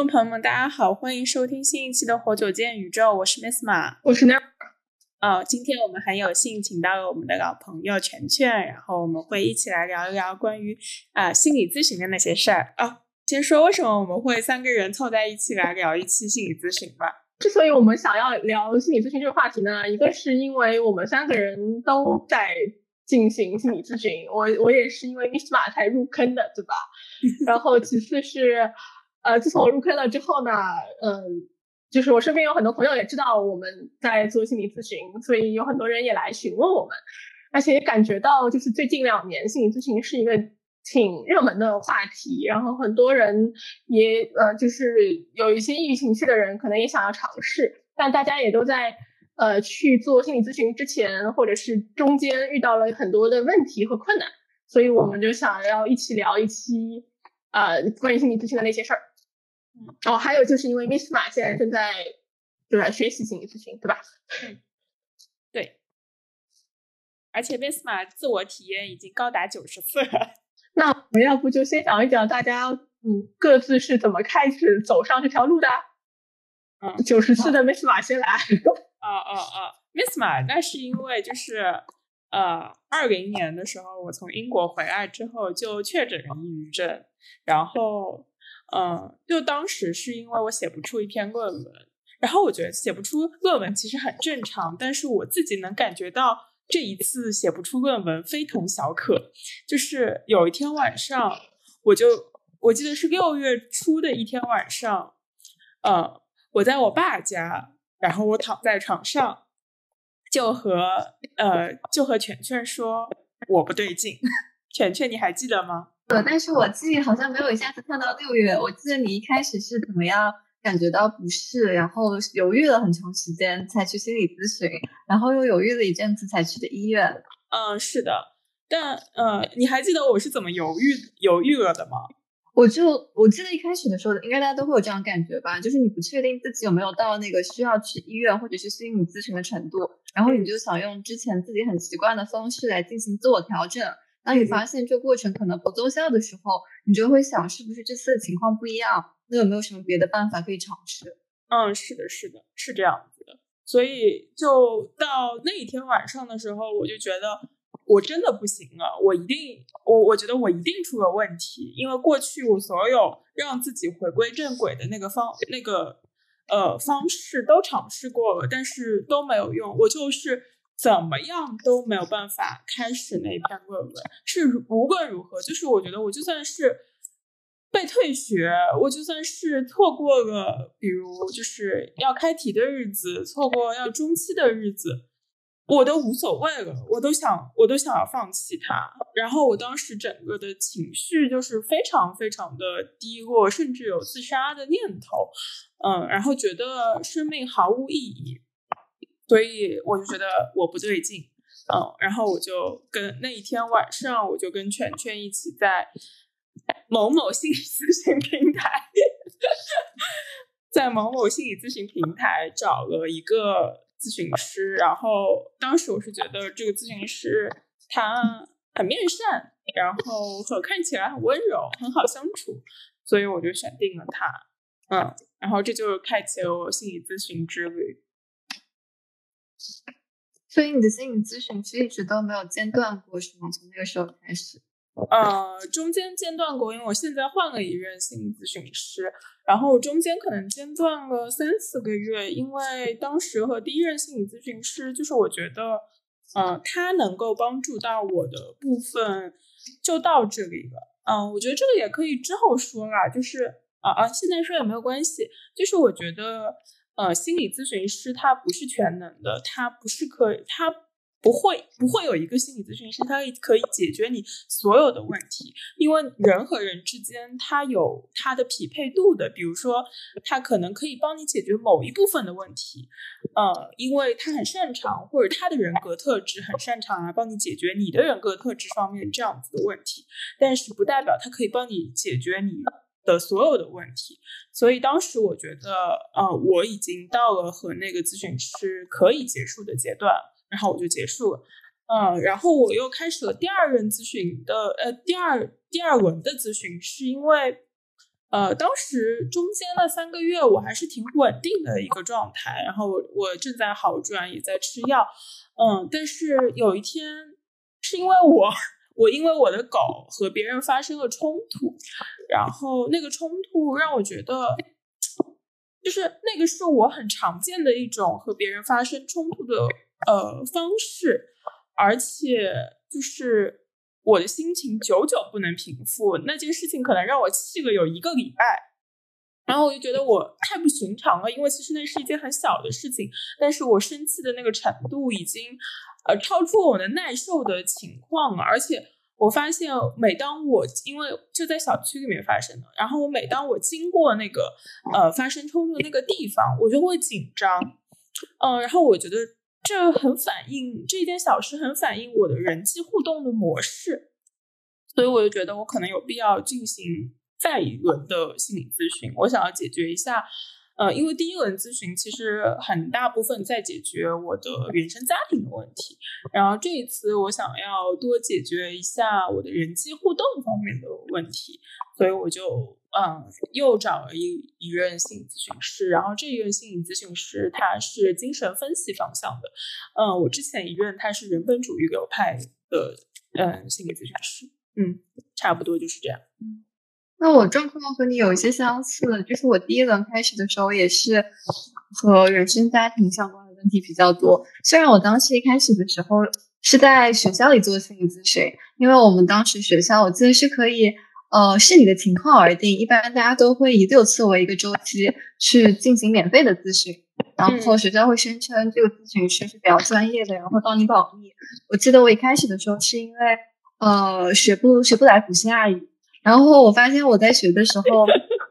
众朋友们，大家好，欢迎收听新一期的《活久见宇宙》，我是 Miss 马，我是 Ner。哦，今天我们很有幸请到了我们的老朋友全全，然后我们会一起来聊一聊关于啊心理咨询的那些事儿啊。先说为什么我们会三个人凑在一起来聊一期心理咨询吧。之所以我们想要聊心理咨询这个话题呢，一个是因为我们三个人都在进行心理咨询，我我也是因为 Miss 马才入坑的，对吧？然后其次是，呃，自从我入坑了之后呢，嗯。就是我身边有很多朋友也知道我们在做心理咨询，所以有很多人也来询问我们，而且也感觉到就是最近两年心理咨询是一个挺热门的话题，然后很多人也呃就是有一些抑郁情绪的人可能也想要尝试，但大家也都在呃去做心理咨询之前或者是中间遇到了很多的问题和困难，所以我们就想要一起聊一期呃关于心理咨询的那些事儿。哦，还有就是因为 Miss 马现在正在就在学习心理咨询，对吧？嗯，对。而且 Miss 马自我体验已经高达九十次了。那我们要不就先讲一讲大家嗯各自是怎么开始走上这条路的？嗯，九十次的 Miss 马先来。哦哦哦！Miss 马那是因为就是呃二零年的时候我从英国回来之后就确诊了抑郁症，然后。嗯，就当时是因为我写不出一篇论文，然后我觉得写不出论文其实很正常，但是我自己能感觉到这一次写不出论文非同小可。就是有一天晚上，我就我记得是六月初的一天晚上，呃，我在我爸家，然后我躺在床上，就和呃就和全全说我不对劲，全全你还记得吗？呃，但是我记忆好像没有一下子看到六月。我记得你一开始是怎么样感觉到不适，然后犹豫了很长时间才去心理咨询，然后又犹豫了一阵子才去的医院。嗯，是的。但呃，你还记得我是怎么犹豫犹豫了的吗？我就我记得一开始的时候，应该大家都会有这样感觉吧，就是你不确定自己有没有到那个需要去医院或者是心理咨询的程度，然后你就想用之前自己很习惯的方式来进行自我调整。当你发现这过程可能不奏效的时候，你就会想，是不是这次的情况不一样？那有没有什么别的办法可以尝试？嗯，是的，是的，是这样子的。所以就到那一天晚上的时候，我就觉得我真的不行了，我一定，我我觉得我一定出了问题，因为过去我所有让自己回归正轨的那个方那个呃方式都尝试过了，但是都没有用，我就是。怎么样都没有办法开始那篇论文。是无论如何，就是我觉得我就算是被退学，我就算是错过了，比如就是要开题的日子，错过要中期的日子，我都无所谓了。我都想，我都想要放弃它。然后我当时整个的情绪就是非常非常的低落，甚至有自杀的念头。嗯，然后觉得生命毫无意义。所以我就觉得我不对劲，嗯，然后我就跟那一天晚上，我就跟全全一起在某某心理咨询平台，在某某心理咨询平台找了一个咨询师，然后当时我是觉得这个咨询师他很面善，然后和看起来很温柔，很好相处，所以我就选定了他，嗯，然后这就开启了我心理咨询之旅。所以你的心理咨询是一直都没有间断过，是吗？从那个时候开始？呃，中间间断过，因为我现在换了一任心理咨询师，然后中间可能间断了三四个月，因为当时和第一任心理咨询师，就是我觉得，呃，他能够帮助到我的部分就到这里了。嗯，我觉得这个也可以之后说啦，就是啊啊，现在说也没有关系，就是我觉得。呃，心理咨询师他不是全能的，他不是可以，他不会不会有一个心理咨询师，他可以解决你所有的问题，因为人和人之间他有他的匹配度的，比如说他可能可以帮你解决某一部分的问题，呃，因为他很擅长，或者他的人格特质很擅长来帮你解决你的人格特质方面这样子的问题，但是不代表他可以帮你解决你。的所有的问题，所以当时我觉得，呃，我已经到了和那个咨询师可以结束的阶段，然后我就结束了，嗯，然后我又开始了第二任咨询的，呃，第二第二轮的咨询，是因为，呃，当时中间那三个月我还是挺稳定的一个状态，然后我我正在好转，也在吃药，嗯，但是有一天是因为我我因为我的狗和别人发生了冲突，然后那个冲突让我觉得，就是那个是我很常见的一种和别人发生冲突的呃方式，而且就是。我的心情久久不能平复，那件事情可能让我气了有一个礼拜，然后我就觉得我太不寻常了，因为其实那是一件很小的事情，但是我生气的那个程度已经呃超出我的耐受的情况，而且我发现每当我因为就在小区里面发生的，然后我每当我经过那个呃发生冲突的那个地方，我就会紧张，嗯，然后我觉得。这很反映这一件小事，很反映我的人际互动的模式，所以我就觉得我可能有必要进行再一轮的心理咨询。我想要解决一下，呃，因为第一轮咨询其实很大部分在解决我的原生家庭的问题，然后这一次我想要多解决一下我的人际互动方面的问题，所以我就。嗯，又找了一一任心理咨询师，然后这一任心理咨询师他是精神分析方向的。嗯，我之前一任他是人本主义流派的，嗯，心理咨询师。嗯，差不多就是这样。嗯，那我状况和你有一些相似，就是我第一轮开始的时候也是和原生家庭相关的问题比较多。虽然我当时一开始的时候是在学校里做心理咨询，因为我们当时学校我记得是可以。呃，视你的情况而定，一般大家都会以六次为一个周期去进行免费的咨询，然后学校会声称这个咨询师是比较专业的，然后帮你保密。我记得我一开始的时候是因为呃学不学不来普西亚语，然后我发现我在学的时候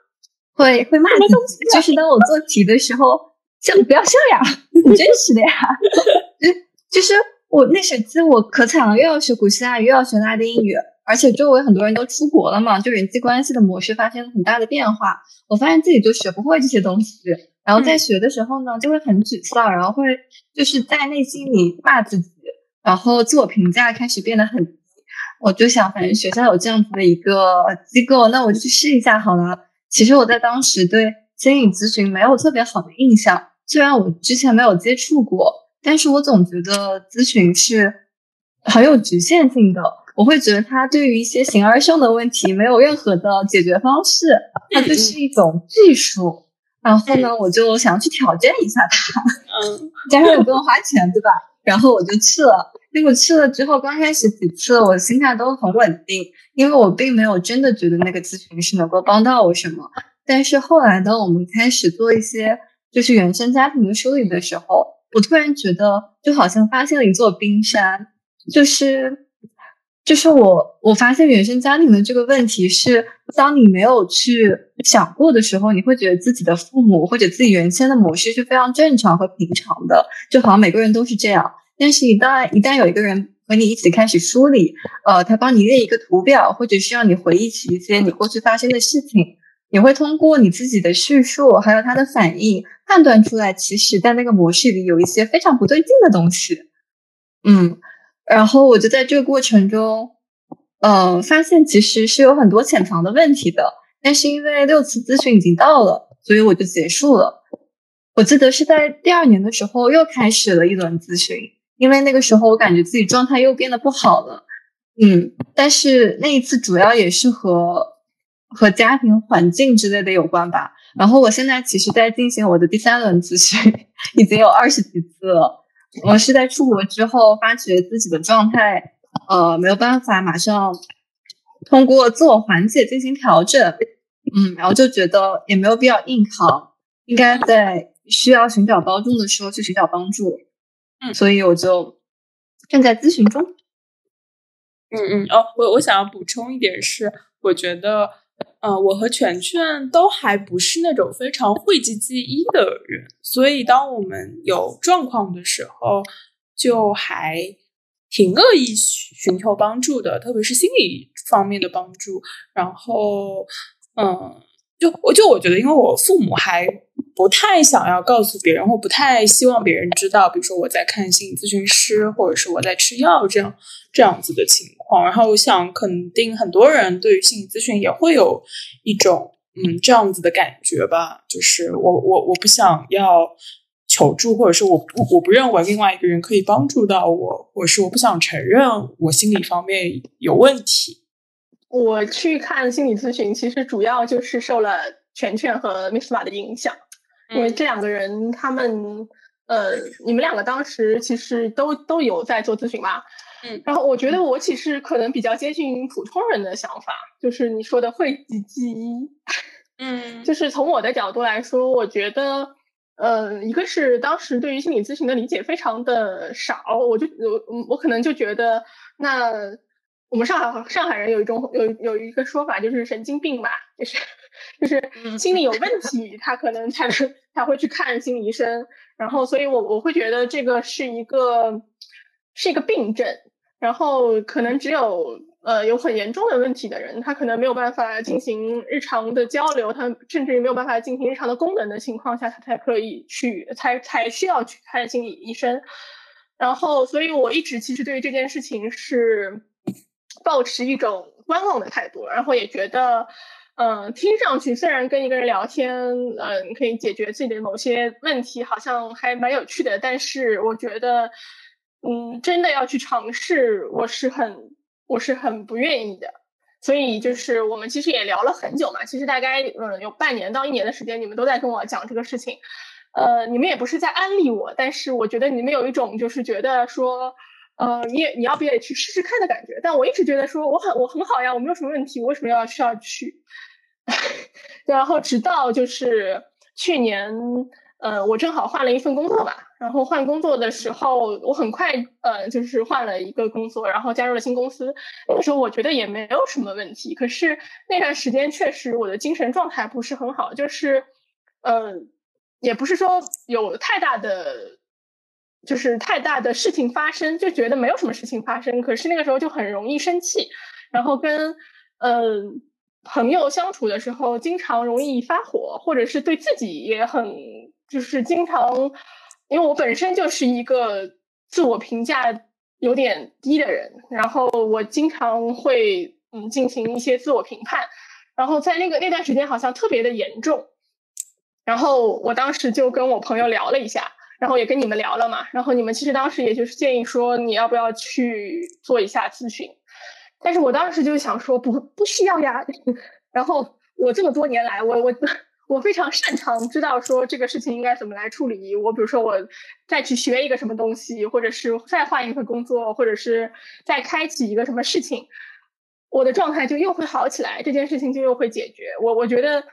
会会骂自己，就是当我做题的时候，笑不要笑呀，你真实的呀，就就是我那学期我可惨了，又要学古希腊语，又要学拉丁语。而且周围很多人都出国了嘛，就人际关系的模式发生了很大的变化。我发现自己就学不会这些东西，然后在学的时候呢，就会很沮丧，然后会就是在内心里骂自己，然后自我评价开始变得很低。我就想，反正学校有这样子的一个机构，那我就去试一下好了。其实我在当时对心理咨询没有特别好的印象，虽然我之前没有接触过，但是我总觉得咨询是很有局限性的。我会觉得它对于一些形而上的问题没有任何的解决方式，它就是一种技术。然后呢，我就想要去挑战一下它，嗯，加上也不用花钱，对吧？然后我就去了。结果去了之后，刚开始几次我心态都很稳定，因为我并没有真的觉得那个咨询师能够帮到我什么。但是后来当我们开始做一些就是原生家庭的梳理的时候，我突然觉得就好像发现了一座冰山，就是。就是我，我发现原生家庭的这个问题是，当你没有去想过的时候，你会觉得自己的父母或者自己原先的模式是非常正常和平常的，就好像每个人都是这样。但是，一旦一旦有一个人和你一起开始梳理，呃，他帮你列一个图表，或者是让你回忆起一些你过去发生的事情，你会通过你自己的叙述，还有他的反应，判断出来，其实在那个模式里有一些非常不对劲的东西。嗯。然后我就在这个过程中，呃，发现其实是有很多潜藏的问题的。但是因为六次咨询已经到了，所以我就结束了。我记得是在第二年的时候又开始了一轮咨询，因为那个时候我感觉自己状态又变得不好了。嗯，但是那一次主要也是和和家庭环境之类的有关吧。然后我现在其实在进行我的第三轮咨询，已经有二十几次了。我是在出国之后发觉自己的状态，呃，没有办法马上通过自我缓解进行调整，嗯，然后就觉得也没有必要硬扛，应该在需要寻找帮助的时候去寻找帮助，嗯，所以我就正在咨询中。嗯嗯，哦，我我想要补充一点是，我觉得。嗯，我和全全都还不是那种非常讳疾忌医的人，所以当我们有状况的时候，就还挺乐意寻求帮助的，特别是心理方面的帮助。然后，嗯，就我就我觉得，因为我父母还不太想要告诉别人，或不太希望别人知道，比如说我在看心理咨询师，或者是我在吃药这样。这样子的情况，然后我想肯定很多人对于心理咨询也会有一种嗯这样子的感觉吧，就是我我我不想要求助，或者是我不我不认为另外一个人可以帮助到我，或者是我不想承认我心理方面有问题。我去看心理咨询，其实主要就是受了全全和 Miss 马的影响，因为这两个人他们呃，你们两个当时其实都都有在做咨询嘛。嗯，然后我觉得我其实可能比较接近普通人的想法，就是你说的讳疾忌医。嗯，就是从我的角度来说，我觉得，呃，一个是当时对于心理咨询的理解非常的少，我就我我可能就觉得，那我们上海上海人有一种有有一个说法，就是神经病嘛，就是就是心理有问 题，他可能才能才会去看心理医生，然后所以我我会觉得这个是一个是一个病症。然后可能只有呃有很严重的问题的人，他可能没有办法进行日常的交流，他甚至于没有办法进行日常的功能的情况下，他才可以去才才需要去看心理医生。然后，所以我一直其实对于这件事情是保持一种观望的态度，然后也觉得，嗯，听上去虽然跟一个人聊天，嗯，可以解决自己的某些问题，好像还蛮有趣的，但是我觉得。嗯，真的要去尝试，我是很我是很不愿意的。所以就是我们其实也聊了很久嘛，其实大概嗯有半年到一年的时间，你们都在跟我讲这个事情。呃，你们也不是在安利我，但是我觉得你们有一种就是觉得说，呃，你也你要不也去试试看的感觉。但我一直觉得说我很我很好呀，我没有什么问题，为什么要需要去？然后直到就是去年。呃，我正好换了一份工作吧，然后换工作的时候，我很快呃，就是换了一个工作，然后加入了新公司。那个时候我觉得也没有什么问题，可是那段时间确实我的精神状态不是很好，就是呃，也不是说有太大的，就是太大的事情发生，就觉得没有什么事情发生，可是那个时候就很容易生气，然后跟呃朋友相处的时候，经常容易发火，或者是对自己也很。就是经常，因为我本身就是一个自我评价有点低的人，然后我经常会嗯进行一些自我评判，然后在那个那段时间好像特别的严重，然后我当时就跟我朋友聊了一下，然后也跟你们聊了嘛，然后你们其实当时也就是建议说你要不要去做一下咨询，但是我当时就想说不不需要呀，然后我这么多年来我我。我非常擅长知道说这个事情应该怎么来处理。我比如说我再去学一个什么东西，或者是再换一份工作，或者是再开启一个什么事情，我的状态就又会好起来，这件事情就又会解决。我我觉得，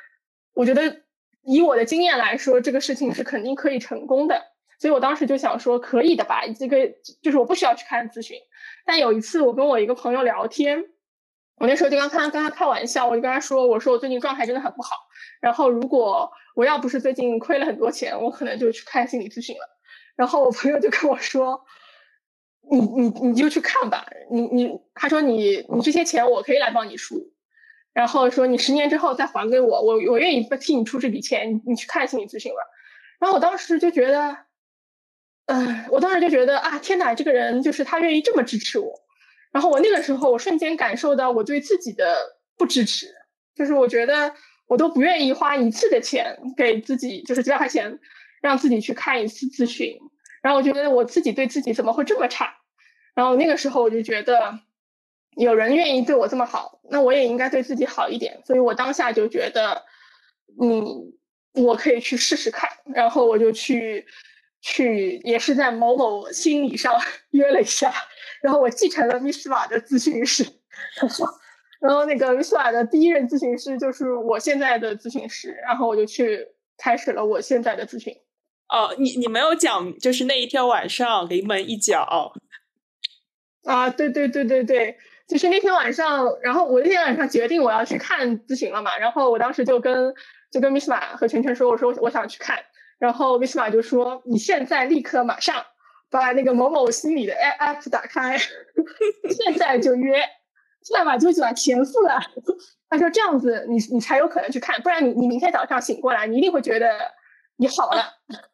我觉得以我的经验来说，这个事情是肯定可以成功的。所以我当时就想说，可以的吧，这个就是我不需要去看咨询。但有一次我跟我一个朋友聊天。我那时候就刚他跟他开玩笑，我就跟他说：“我说我最近状态真的很不好，然后如果我要不是最近亏了很多钱，我可能就去看心理咨询了。”然后我朋友就跟我说：“你你你就去看吧，你你他说你你这些钱我可以来帮你出，然后说你十年之后再还给我，我我愿意替你出这笔钱，你去看心理咨询了。”然后我当时就觉得，嗯，我当时就觉得啊，天哪，这个人就是他愿意这么支持我。然后我那个时候，我瞬间感受到我对自己的不支持，就是我觉得我都不愿意花一次的钱给自己，就是几百块钱，让自己去看一次咨询。然后我觉得我自己对自己怎么会这么差？然后那个时候我就觉得，有人愿意对我这么好，那我也应该对自己好一点。所以我当下就觉得，嗯，我可以去试试看。然后我就去，去也是在某某心理上 约了一下。然后我继承了 Miss 瓦的咨询师，然后那个 Miss 瓦的第一任咨询师就是我现在的咨询师，然后我就去开始了我现在的咨询。哦，你你没有讲，就是那一天晚上临门一脚。啊，对对对对对，就是那天晚上，然后我那天晚上决定我要去看咨询了嘛，然后我当时就跟就跟 Miss 马和晨晨说，我说我想去看，然后 Miss 马就说你现在立刻马上。把那个某某心理的 app 打开，现在就约，现在把就把钱付了。他说这样子你你才有可能去看，不然你你明天早上醒过来，你一定会觉得你好了。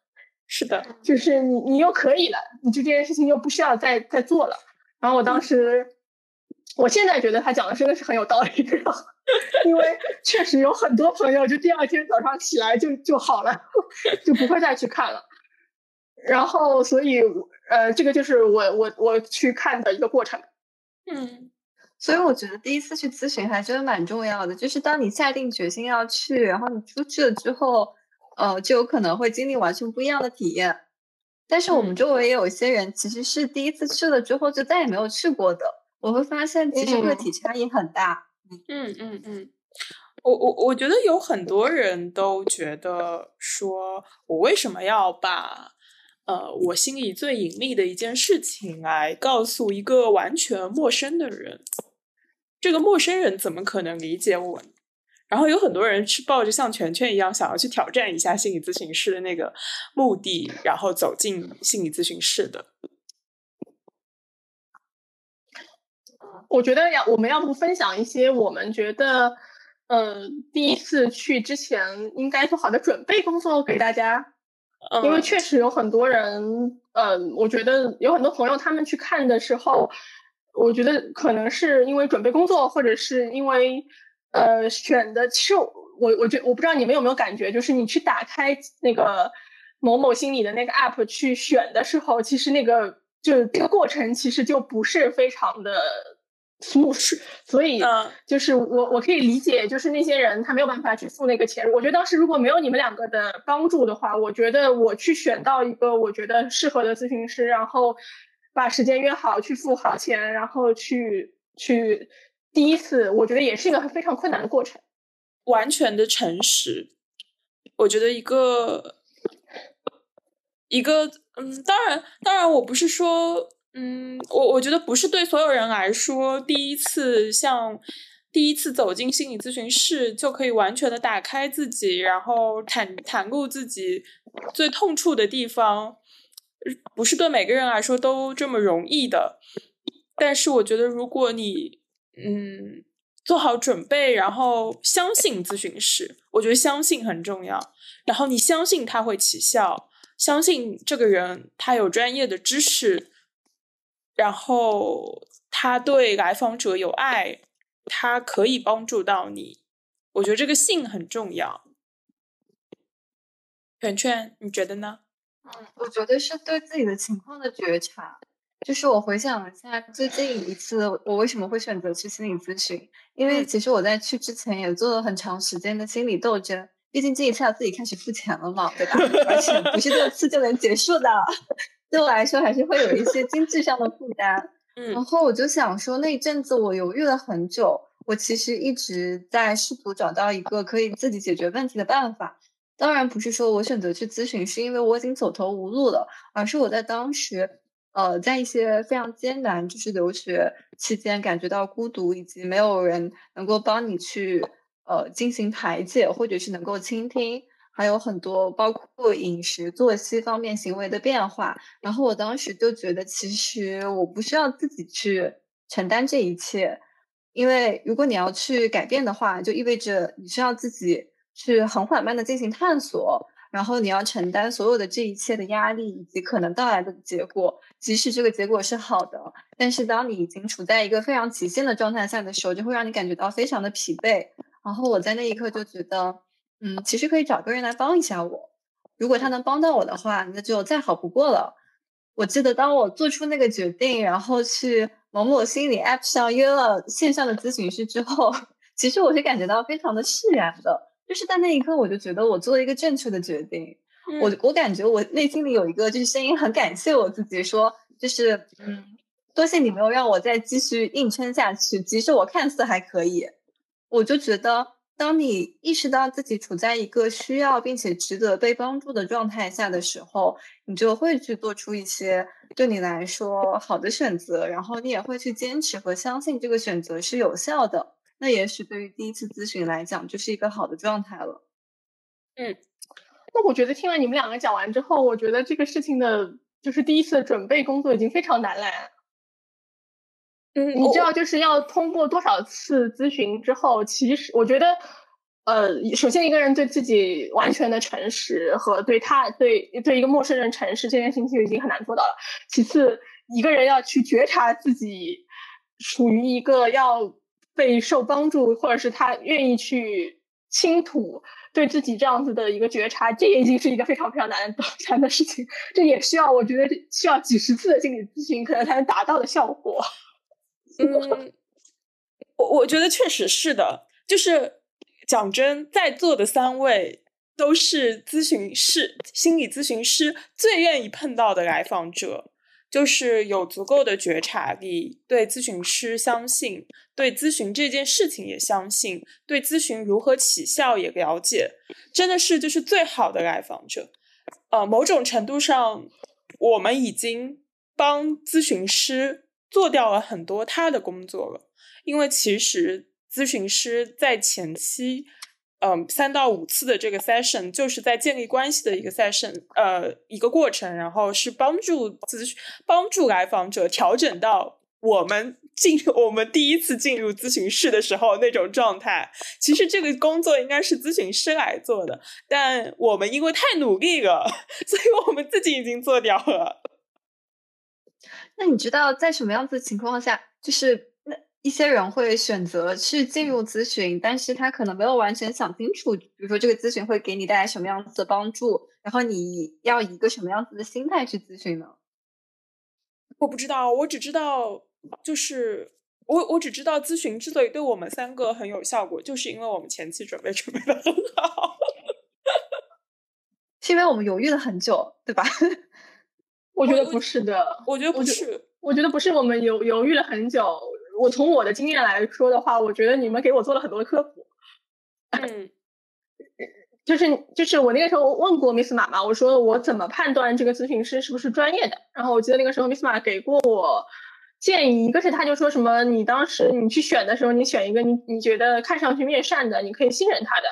是的，就是你你又可以了，你就这件事情又不需要再再做了。然后我当时，我现在觉得他讲的真的是很有道理。因为确实有很多朋友就第二天早上起来就就好了，就不会再去看了。然后，所以呃，这个就是我我我去看的一个过程。嗯，所以我觉得第一次去咨询还真的蛮重要的，就是当你下定决心要去，然后你出去了之后，呃，就有可能会经历完全不一样的体验。但是我们周围也有一些人，其实是第一次去了之后就再也没有去过的。我会发现，其实个体差异很大。嗯嗯嗯嗯，我我我觉得有很多人都觉得说，我为什么要把呃我心里最隐秘的一件事情来告诉一个完全陌生的人？这个陌生人怎么可能理解我？然后有很多人是抱着像全全一样想要去挑战一下心理咨询师的那个目的，然后走进心理咨询室的。我觉得要我们要不分享一些我们觉得，呃，第一次去之前应该做好的准备工作给大家，因为确实有很多人，嗯，我觉得有很多朋友他们去看的时候，我觉得可能是因为准备工作，或者是因为呃选的，其实我我觉我不知道你们有没有感觉，就是你去打开那个某某心理的那个 app 去选的时候，其实那个就这个过程其实就不是非常的。smooth，所以就是我我可以理解，就是那些人他没有办法去付那个钱。我觉得当时如果没有你们两个的帮助的话，我觉得我去选到一个我觉得适合的咨询师，然后把时间约好，去付好钱，然后去去第一次，我觉得也是一个非常困难的过程。完全的诚实，我觉得一个一个嗯，当然当然，我不是说。嗯，我我觉得不是对所有人来说，第一次像第一次走进心理咨询室就可以完全的打开自己，然后袒袒露自己最痛处的地方，不是对每个人来说都这么容易的。但是我觉得，如果你嗯做好准备，然后相信咨询师，我觉得相信很重要。然后你相信他会起效，相信这个人他有专业的知识。然后他对来访者有爱，他可以帮助到你。我觉得这个信很重要。圆圈，你觉得呢？嗯，我觉得是对自己的情况的觉察。就是我回想一下最近一次，我为什么会选择去心理咨询？因为其实我在去之前也做了很长时间的心理斗争。毕竟这一次要自己开始付钱了嘛，对吧？而且不是这次就能结束的。对我来说，还是会有一些经济上的负担。嗯，然后我就想说，那一阵子我犹豫了很久，我其实一直在试图找到一个可以自己解决问题的办法。当然，不是说我选择去咨询是因为我已经走投无路了，而是我在当时，呃，在一些非常艰难，就是留学期间感觉到孤独，以及没有人能够帮你去呃进行排解，或者是能够倾听。还有很多包括饮食、作息方面行为的变化，然后我当时就觉得，其实我不需要自己去承担这一切，因为如果你要去改变的话，就意味着你需要自己去很缓慢的进行探索，然后你要承担所有的这一切的压力以及可能到来的结果，即使这个结果是好的，但是当你已经处在一个非常极限的状态下的时候，就会让你感觉到非常的疲惫。然后我在那一刻就觉得。嗯，其实可以找个人来帮一下我。如果他能帮到我的话，那就再好不过了。我记得当我做出那个决定，然后去某某心理 App 上约了线上的咨询师之后，其实我是感觉到非常的释然的。就是在那一刻，我就觉得我做了一个正确的决定。我我感觉我内心里有一个就是声音，很感谢我自己，说就是嗯，多谢你没有让我再继续硬撑下去，即使我看似还可以，我就觉得。当你意识到自己处在一个需要并且值得被帮助的状态下的时候，你就会去做出一些对你来说好的选择，然后你也会去坚持和相信这个选择是有效的。那也许对于第一次咨询来讲，就是一个好的状态了。嗯，那我觉得听了你们两个讲完之后，我觉得这个事情的就是第一次的准备工作已经非常难了。嗯，你知道就是要通过多少次咨询之后，其实我觉得，呃，首先一个人对自己完全的诚实和对他对对一个陌生人诚实这件事情就已经很难做到了。其次，一个人要去觉察自己处于一个要被受帮助，或者是他愿意去倾吐对自己这样子的一个觉察，这已经是一个非常非常难难的事情。这也需要我觉得需要几十次的心理咨询可能才能达到的效果。嗯，我我觉得确实是的，就是讲真，在座的三位都是咨询师、心理咨询师最愿意碰到的来访者。就是有足够的觉察力，对咨询师相信，对咨询这件事情也相信，对咨询如何起效也了解，真的是就是最好的来访者。呃，某种程度上，我们已经帮咨询师做掉了很多他的工作了，因为其实咨询师在前期。嗯，三到五次的这个 session 就是在建立关系的一个 session，呃，一个过程，然后是帮助咨询、帮助来访者调整到我们进我们第一次进入咨询室的时候那种状态。其实这个工作应该是咨询师来做的，但我们因为太努力了，所以我们自己已经做掉了。那你知道在什么样子的情况下，就是那？一些人会选择去进入咨询，但是他可能没有完全想清楚，比如说这个咨询会给你带来什么样子的帮助，然后你要以一个什么样子的心态去咨询呢？我不知道，我只知道，就是我我只知道咨询之所以对我们三个很有效果，就是因为我们前期准备准备的很好，是因为我们犹豫了很久，对吧？我觉得不是的，我觉得不是，我觉得不是，我们犹犹豫了很久。我从我的经验来说的话，我觉得你们给我做了很多的科普。嗯，就是就是我那个时候问过 Miss 马嘛，我说我怎么判断这个咨询师是不是专业的？然后我记得那个时候 Miss 马给过我建议，一个是他就说什么，你当时你去选的时候，你选一个你你觉得看上去面善的，你可以信任他的。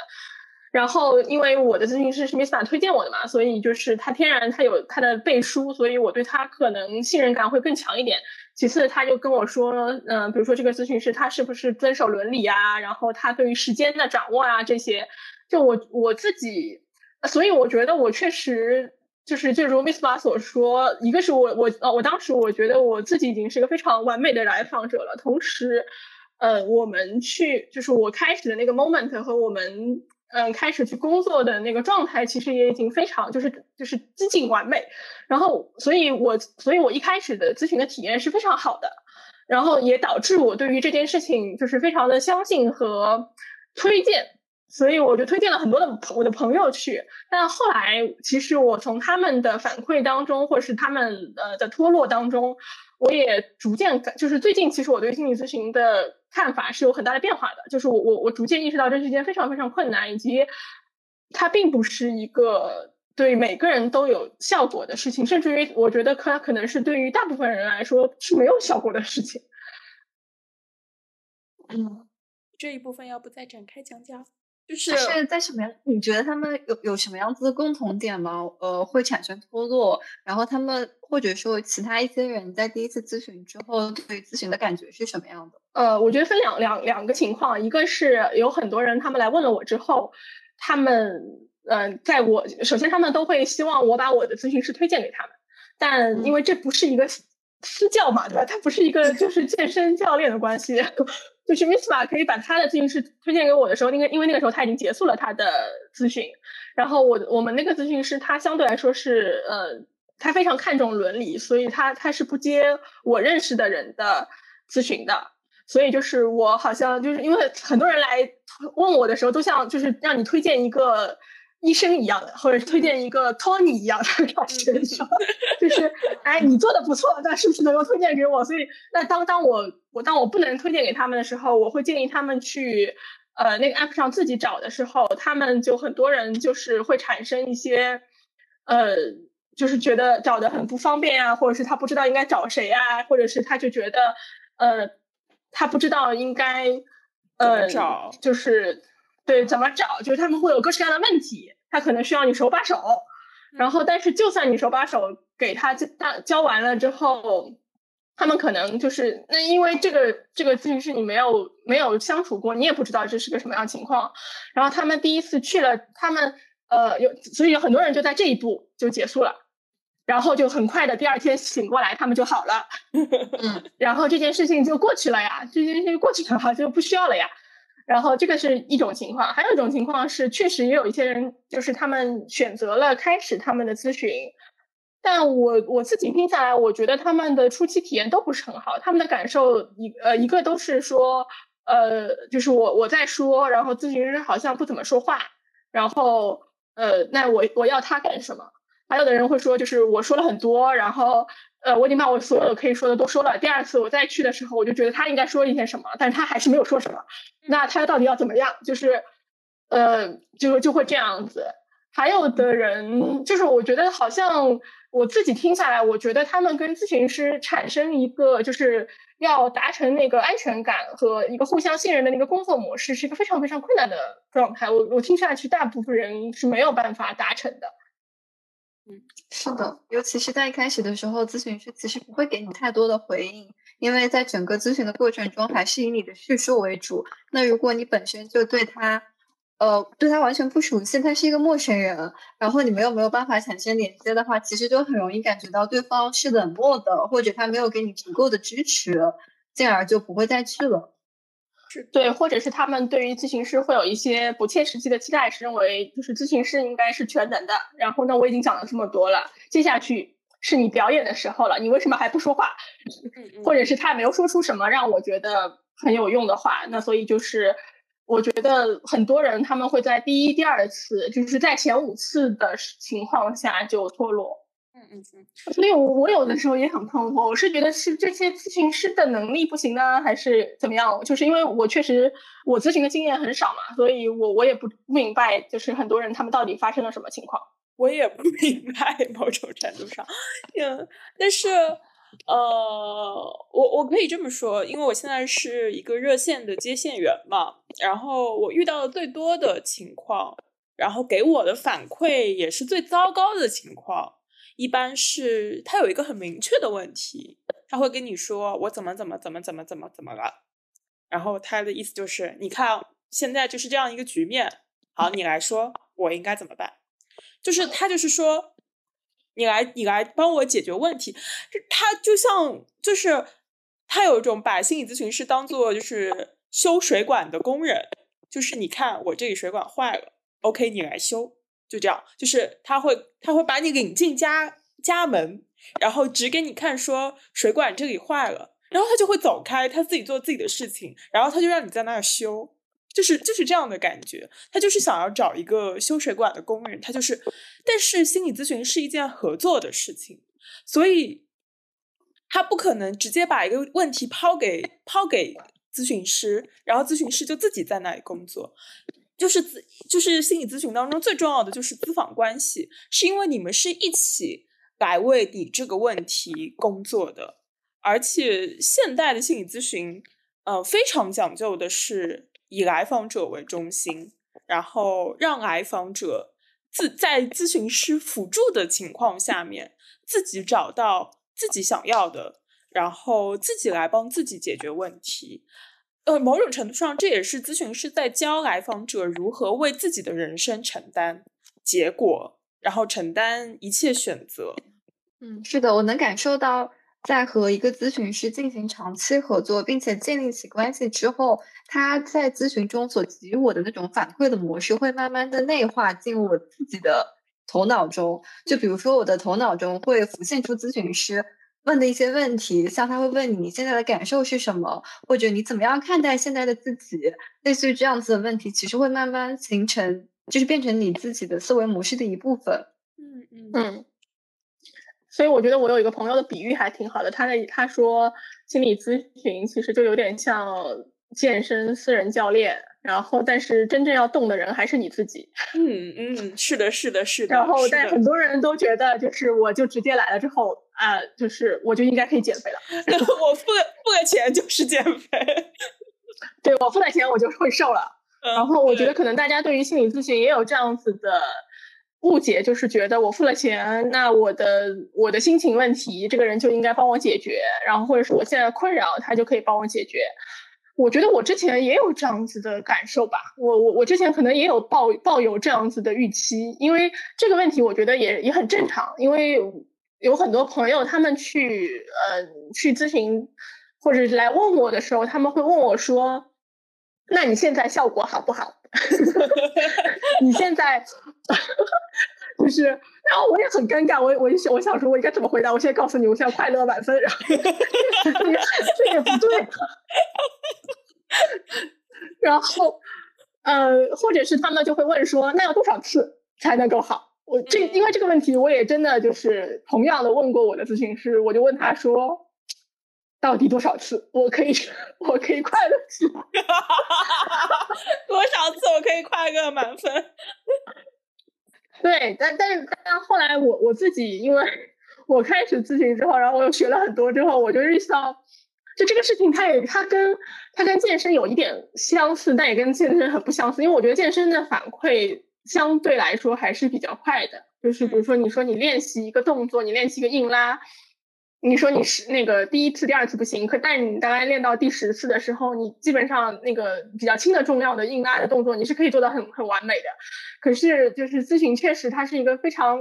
然后因为我的咨询师是 Miss 推荐我的嘛，所以就是他天然他有他的背书，所以我对他可能信任感会更强一点。其次，他就跟我说，嗯，比如说这个咨询师他是不是遵守伦理啊？然后他对于时间的掌握啊，这些，就我我自己，所以我觉得我确实就是就如 Miss 马所说，一个是我我呃我当时我觉得我自己已经是一个非常完美的来访者了，同时，呃，我们去就是我开始的那个 moment 和我们。嗯，开始去工作的那个状态，其实也已经非常就是就是接近完美。然后，所以我所以我一开始的咨询的体验是非常好的，然后也导致我对于这件事情就是非常的相信和推荐。所以我就推荐了很多的朋我的朋友去。但后来，其实我从他们的反馈当中，或是他们呃的脱落当中，我也逐渐感，就是最近其实我对心理咨询的。看法是有很大的变化的，就是我我我逐渐意识到这是一件非常非常困难，以及它并不是一个对每个人都有效果的事情，甚至于我觉得它可能是对于大部分人来说是没有效果的事情。嗯，这一部分要不再展开讲讲？就是是在什么样？你觉得他们有有什么样子的共同点吗？呃，会产生脱落，然后他们或者说其他一些人在第一次咨询之后，对咨询的感觉是什么样的？呃，我觉得分两两两个情况，一个是有很多人他们来问了我之后，他们嗯，在我首先他们都会希望我把我的咨询师推荐给他们，但因为这不是一个私教嘛，对吧？它不是一个就是健身教练的关系。就是 Miss 马可以把他的咨询师推荐给我的时候，那个因为那个时候他已经结束了他的咨询，然后我我们那个咨询师他相对来说是呃，他非常看重伦理，所以他他是不接我认识的人的咨询的，所以就是我好像就是因为很多人来问我的时候，都像就是让你推荐一个。医生一样的，或者是推荐一个 Tony 一样的老师，就是哎，你做的不错，那是不是能够推荐给我？所以，那当当我我当我不能推荐给他们的时候，我会建议他们去呃那个 app 上自己找的时候，他们就很多人就是会产生一些呃，就是觉得找的很不方便啊，或者是他不知道应该找谁啊，或者是他就觉得呃，他不知道应该呃找，就是。对，怎么找？就是他们会有各式各样的问题，他可能需要你手把手。然后，但是就算你手把手给他教教完了之后，他们可能就是那因为这个这个咨询师你没有没有相处过，你也不知道这是个什么样情况。然后他们第一次去了，他们呃有，所以有很多人就在这一步就结束了。然后就很快的第二天醒过来，他们就好了，嗯，然后这件事情就过去了呀，这件事情过去了就不需要了呀。然后这个是一种情况，还有一种情况是，确实也有一些人，就是他们选择了开始他们的咨询，但我我自己听下来，我觉得他们的初期体验都不是很好，他们的感受一呃一个都是说，呃，就是我我在说，然后咨询师好像不怎么说话，然后呃，那我我要他干什么？还有的人会说，就是我说了很多，然后呃，我已经把我所有可以说的都说了。第二次我再去的时候，我就觉得他应该说一些什么，但是他还是没有说什么。那他到底要怎么样？就是呃，就就会这样子。还有的人就是，我觉得好像我自己听下来，我觉得他们跟咨询师产生一个就是要达成那个安全感和一个互相信任的那个工作模式，是一个非常非常困难的状态。我我听下去，大部分人是没有办法达成的。嗯，是的，尤其是在一开始的时候，咨询师其实不会给你太多的回应，因为在整个咨询的过程中，还是以你的叙述为主。那如果你本身就对他，呃，对他完全不熟悉，他是一个陌生人，然后你们又没有办法产生连接的话，其实就很容易感觉到对方是冷漠的，或者他没有给你足够的支持，进而就不会再去了。对，或者是他们对于咨询师会有一些不切实际的期待，是认为就是咨询师应该是全能的。然后呢，我已经讲了这么多了，接下去是你表演的时候了，你为什么还不说话？或者是他没有说出什么让我觉得很有用的话？那所以就是我觉得很多人他们会在第一、第二次，就是在前五次的情况下就脱落。嗯嗯嗯，所以，我我有的时候也很困惑，我是觉得是这些咨询师的能力不行呢，还是怎么样？就是因为我确实我咨询的经验很少嘛，所以我我也不不明白，就是很多人他们到底发生了什么情况，我也不明白，某种程度上，嗯，但是呃，我我可以这么说，因为我现在是一个热线的接线员嘛，然后我遇到的最多的情况，然后给我的反馈也是最糟糕的情况。一般是他有一个很明确的问题，他会跟你说我怎么怎么怎么怎么怎么怎么了，然后他的意思就是你看现在就是这样一个局面，好，你来说我应该怎么办？就是他就是说你来你来帮我解决问题，他就像就是他有一种把心理咨询师当做就是修水管的工人，就是你看我这里水管坏了，OK 你来修。就这样，就是他会他会把你领进家家门，然后指给你看，说水管这里坏了，然后他就会走开，他自己做自己的事情，然后他就让你在那儿修，就是就是这样的感觉。他就是想要找一个修水管的工人，他就是，但是心理咨询是一件合作的事情，所以他不可能直接把一个问题抛给抛给咨询师，然后咨询师就自己在那里工作。就是咨，就是心理咨询当中最重要的就是咨访关系，是因为你们是一起来为你这个问题工作的，而且现代的心理咨询，呃，非常讲究的是以来访者为中心，然后让来访者自在咨询师辅助的情况下面，自己找到自己想要的，然后自己来帮自己解决问题。呃，某种程度上，这也是咨询师在教来访者如何为自己的人生承担结果，然后承担一切选择。嗯，是的，我能感受到，在和一个咨询师进行长期合作，并且建立起关系之后，他在咨询中所给予我的那种反馈的模式，会慢慢的内化进我自己的头脑中。就比如说，我的头脑中会浮现出咨询师。问的一些问题，像他会问你你现在的感受是什么，或者你怎么样看待现在的自己，类似于这样子的问题，其实会慢慢形成，就是变成你自己的思维模式的一部分。嗯嗯嗯。所以我觉得我有一个朋友的比喻还挺好的，他的他说心理咨询其实就有点像健身私人教练。然后，但是真正要动的人还是你自己。嗯嗯，是的，是的，是的。然后，但很多人都觉得，就是我就直接来了之后啊，就是我就应该可以减肥了。我付付了钱就是减肥。对我付了钱，我就会瘦了。然后，我觉得可能大家对于心理咨询也有这样子的误解，就是觉得我付了钱，那我的我的心情问题，这个人就应该帮我解决。然后，或者是我现在困扰，他就可以帮我解决。我觉得我之前也有这样子的感受吧，我我我之前可能也有抱抱有这样子的预期，因为这个问题我觉得也也很正常，因为有很多朋友他们去呃去咨询或者是来问我的时候，他们会问我说：“那你现在效果好不好？你现在 就是，然后我也很尴尬，我我想我想说我应该怎么回答？我现在告诉你，我现在快乐满分，然后 这也不对。然后，呃，或者是他们就会问说，那要多少次才能够好？我这因为这个问题，我也真的就是同样的问过我的咨询师，我就问他说，到底多少次我可以 我可以快乐起来？多少次我可以快乐满分？对，但但是但后来我我自己，因为我开始咨询之后，然后我又学了很多之后，我就意识到。就这个事情，它也它跟它跟健身有一点相似，但也跟健身很不相似。因为我觉得健身的反馈相对来说还是比较快的。就是比如说，你说你练习一个动作，你练习一个硬拉，你说你是那个第一次、第二次不行，可但你大概练到第十次的时候，你基本上那个比较轻的重量的硬拉的动作，你是可以做到很很完美的。可是就是咨询，确实它是一个非常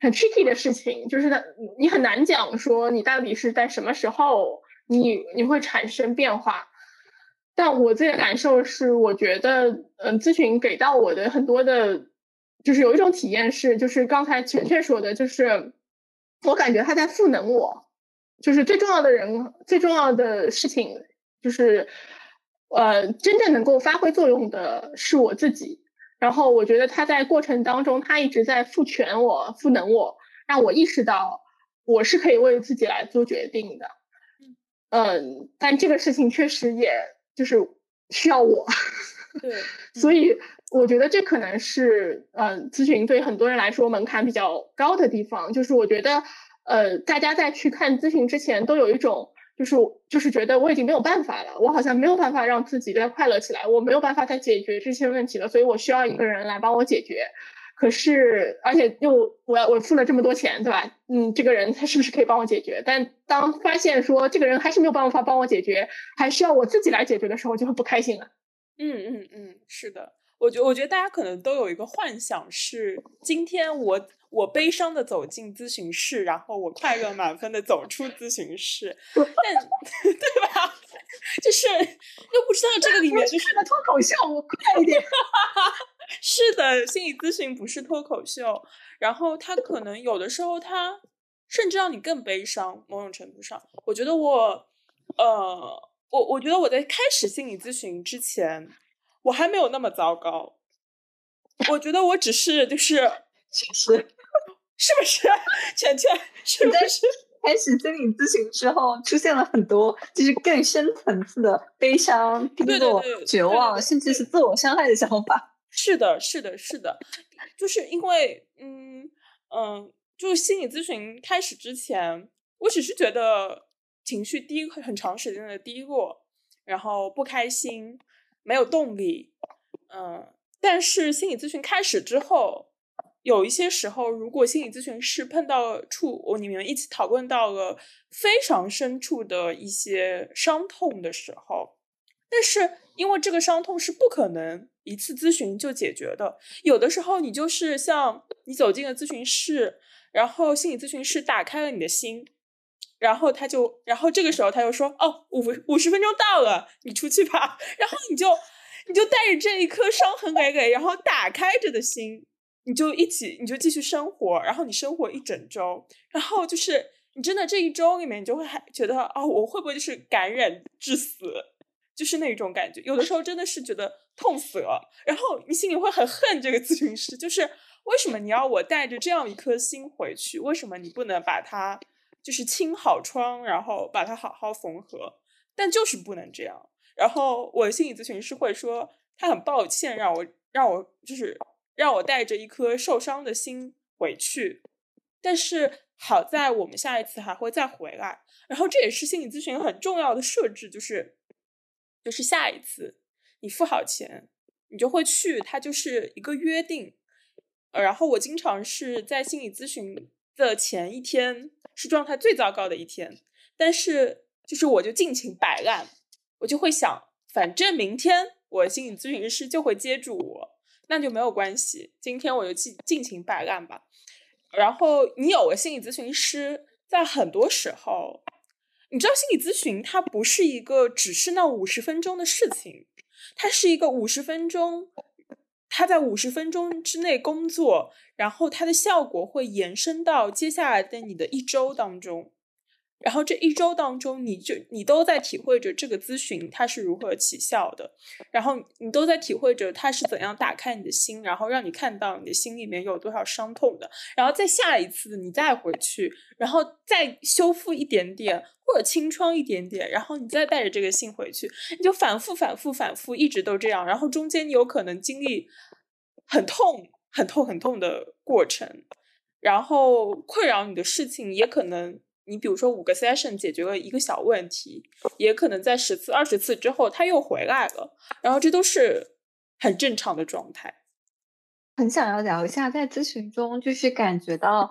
很 tricky 的事情，就是它你很难讲说你到底是在什么时候。你你会产生变化，但我自己的感受是，我觉得，嗯，咨询给到我的很多的，就是有一种体验是，就是刚才全全说的，就是我感觉他在赋能我，就是最重要的人，最重要的事情，就是，呃，真正能够发挥作用的是我自己。然后我觉得他在过程当中，他一直在赋权我、赋能我，让我意识到我是可以为自己来做决定的。嗯，但这个事情确实也就是需要我，对，所以我觉得这可能是嗯，咨询对很多人来说门槛比较高的地方。就是我觉得，呃，大家在去看咨询之前，都有一种就是就是觉得我已经没有办法了，我好像没有办法让自己再快乐起来，我没有办法再解决这些问题了，所以我需要一个人来帮我解决。可是，而且又我要我付了这么多钱，对吧？嗯，这个人他是不是可以帮我解决？但当发现说这个人还是没有办法帮我解决，还是要我自己来解决的时候，就会不开心了。嗯嗯嗯，是的，我觉我觉得大家可能都有一个幻想，是今天我我悲伤的走进咨询室，然后我快乐满分的走出咨询室，但 对吧？就是又不知道这个里面就是脱口秀，我快一点。是的，心理咨询不是脱口秀，然后他可能有的时候他甚至让你更悲伤。某种程度上，我觉得我，呃，我我觉得我在开始心理咨询之前，我还没有那么糟糕。我觉得我只是就是，其实，是不是？全全是不是？开始心理咨询之后，出现了很多就是更深层次的悲伤、低落、绝望，甚至是自我伤害的想法。是的，是的，是的，就是因为，嗯嗯，就是心理咨询开始之前，我只是觉得情绪低很长时间的低落，然后不开心，没有动力，嗯，但是心理咨询开始之后，有一些时候，如果心理咨询师碰到处，我你们一起讨论到了非常深处的一些伤痛的时候，但是因为这个伤痛是不可能。一次咨询就解决的，有的时候你就是像你走进了咨询室，然后心理咨询师打开了你的心，然后他就，然后这个时候他又说，哦，五五十分钟到了，你出去吧，然后你就你就带着这一颗伤痕累累，然后打开着的心，你就一起，你就继续生活，然后你生活一整周，然后就是你真的这一周里面，你就会还觉得，哦，我会不会就是感染致死？就是那种感觉，有的时候真的是觉得痛死了，然后你心里会很恨这个咨询师，就是为什么你要我带着这样一颗心回去？为什么你不能把它就是清好窗，然后把它好好缝合？但就是不能这样。然后我的心理咨询师会说，他很抱歉让我让我就是让我带着一颗受伤的心回去，但是好在我们下一次还会再回来。然后这也是心理咨询很重要的设置，就是。就是下一次你付好钱，你就会去，它就是一个约定。呃，然后我经常是在心理咨询的前一天是状态最糟糕的一天，但是就是我就尽情摆烂，我就会想，反正明天我心理咨询师就会接住我，那就没有关系。今天我就尽尽情摆烂吧。然后你有个心理咨询师，在很多时候，你知道心理咨询它不是一个只是那五十分钟的事情，它是一个五十分钟，他在五十分钟之内工作，然后它的效果会延伸到接下来的你的一周当中。然后这一周当中，你就你都在体会着这个咨询它是如何起效的，然后你都在体会着它是怎样打开你的心，然后让你看到你的心里面有多少伤痛的，然后再下一次你再回去，然后再修复一点点或者清创一点点，然后你再带着这个心回去，你就反复反复反复一直都这样，然后中间你有可能经历很痛很痛很痛的过程，然后困扰你的事情也可能。你比如说五个 session 解决了一个小问题，也可能在十次、二十次之后他又回来了，然后这都是很正常的状态。很想要聊一下，在咨询中就是感觉到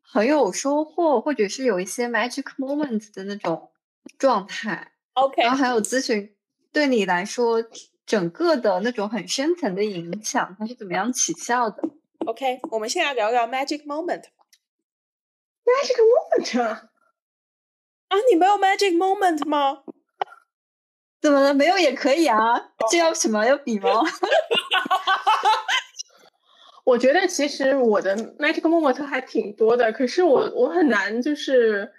很有收获，或者是有一些 magic moments 的那种状态。OK，然后还有咨询对你来说整个的那种很深层的影响，它是怎么样起效的？OK，我们现在聊聊 magic moment。magic moment。啊，你没有 magic moment 吗？怎么了？没有也可以啊。这要什么？要比吗？我觉得其实我的 magic moment 还挺多的，可是我我很难就是，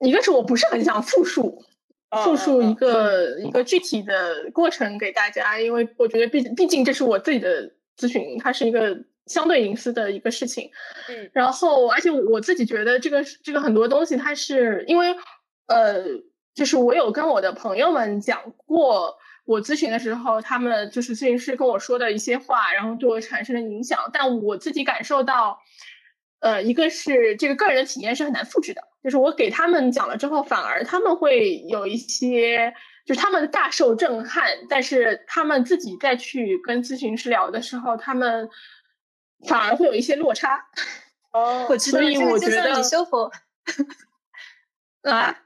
一个是我不是很想复述，复述一个一个具体的过程给大家，因为我觉得毕毕竟这是我自己的咨询，它是一个。相对隐私的一个事情，嗯，然后而且我自己觉得这个这个很多东西，它是因为呃，就是我有跟我的朋友们讲过，我咨询的时候，他们就是咨询师跟我说的一些话，然后对我产生了影响。但我自己感受到，呃，一个是这个个人的体验是很难复制的，就是我给他们讲了之后，反而他们会有一些，就是他们大受震撼，但是他们自己再去跟咨询师聊的时候，他们。反而会有一些落差哦，所以我觉得你修佛 啊，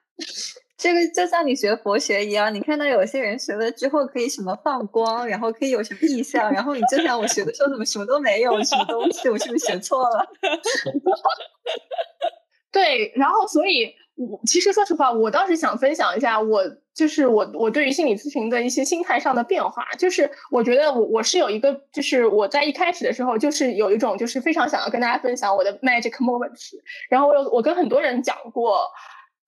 这个就像你学佛学一样，你看到有些人学了之后可以什么放光，然后可以有什么意象，然后你就想我学的时候怎么什么都没有，什么东西，我是不是学错了？对，然后所以。我其实说实话，我倒是想分享一下，我就是我我对于心理咨询的一些心态上的变化。就是我觉得我我是有一个，就是我在一开始的时候，就是有一种就是非常想要跟大家分享我的 magic moments。然后我有我跟很多人讲过，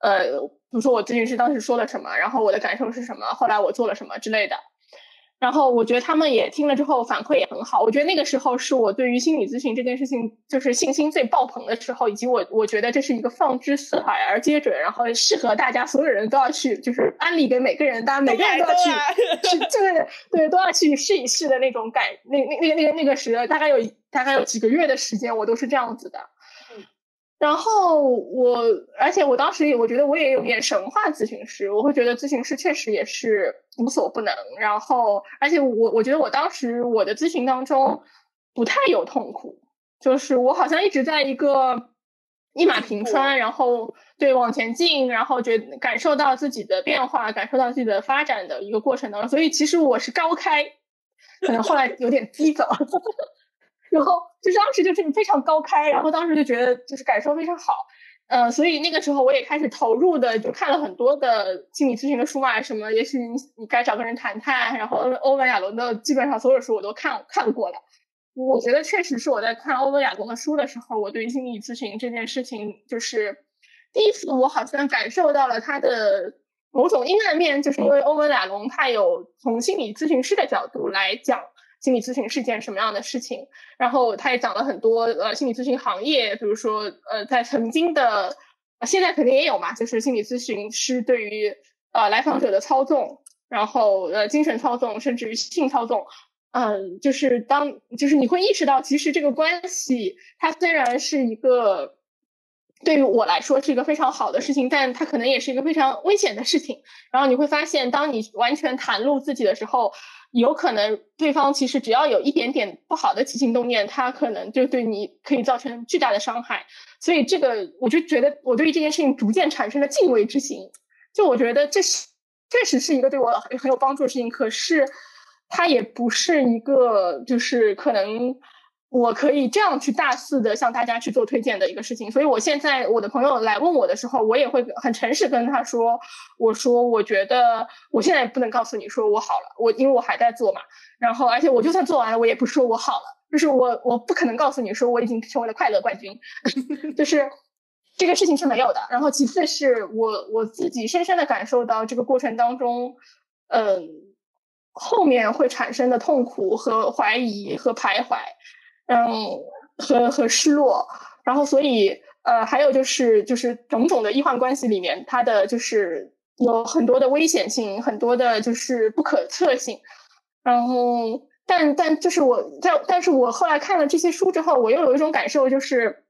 呃，比如说我咨询师当时说了什么，然后我的感受是什么，后来我做了什么之类的。然后我觉得他们也听了之后反馈也很好。我觉得那个时候是我对于心理咨询这件事情就是信心最爆棚的时候，以及我我觉得这是一个放之四海而皆准，然后适合大家所有人都要去就是安利给每个人，大家每个人都要去，是对对都要去试一试的那种感。那那那个那个那个时大概有大概有几个月的时间，我都是这样子的。然后我，而且我当时也，我觉得我也有点神话咨询师，我会觉得咨询师确实也是无所不能。然后，而且我我觉得我当时我的咨询当中不太有痛苦，就是我好像一直在一个一马平川，然后对往前进，然后觉感受到自己的变化，感受到自己的发展的一个过程当中。所以其实我是高开，可能后来有点低走。然后就是当时就是非常高开，然后当时就觉得就是感受非常好，呃，所以那个时候我也开始投入的，就看了很多的心理咨询的书嘛，什么也许你你该找个人谈谈，然后欧文亚龙的基本上所有书我都看看过了。我觉得确实是我在看欧文亚龙的书的时候，我对心理咨询这件事情就是第一次，我好像感受到了他的某种阴暗面，就是因为欧文亚龙他有从心理咨询师的角度来讲。心理咨询是件什么样的事情？然后他也讲了很多呃心理咨询行业，比如说呃在曾经的，现在肯定也有嘛，就是心理咨询师对于呃来访者的操纵，然后呃精神操纵，甚至于性操纵，嗯，就是当就是你会意识到，其实这个关系它虽然是一个对于我来说是一个非常好的事情，但它可能也是一个非常危险的事情。然后你会发现，当你完全袒露自己的时候。有可能对方其实只要有一点点不好的起心动念，他可能就对你可以造成巨大的伤害。所以这个我就觉得我对于这件事情逐渐产生了敬畏之心。就我觉得这是确实是一个对我很有帮助的事情，可是它也不是一个就是可能我可以这样去大肆的向大家去做推荐的一个事情。所以我现在我的朋友来问我的时候，我也会很诚实跟他说，我说我觉得我现在不能告诉你说我好了，我因为我还在做嘛。然后而且我就算做完了，我也不说我好了，就是我我不可能告诉你说我已经成为了快乐冠军，就是这个事情是没有的。然后其次是我我自己深深的感受到这个过程当中，嗯。后面会产生的痛苦和怀疑和徘徊，嗯，和和失落，然后所以呃，还有就是就是种种的医患关系里面，它的就是有很多的危险性，很多的就是不可测性，然后但但就是我在，但是我后来看了这些书之后，我又有一种感受就是。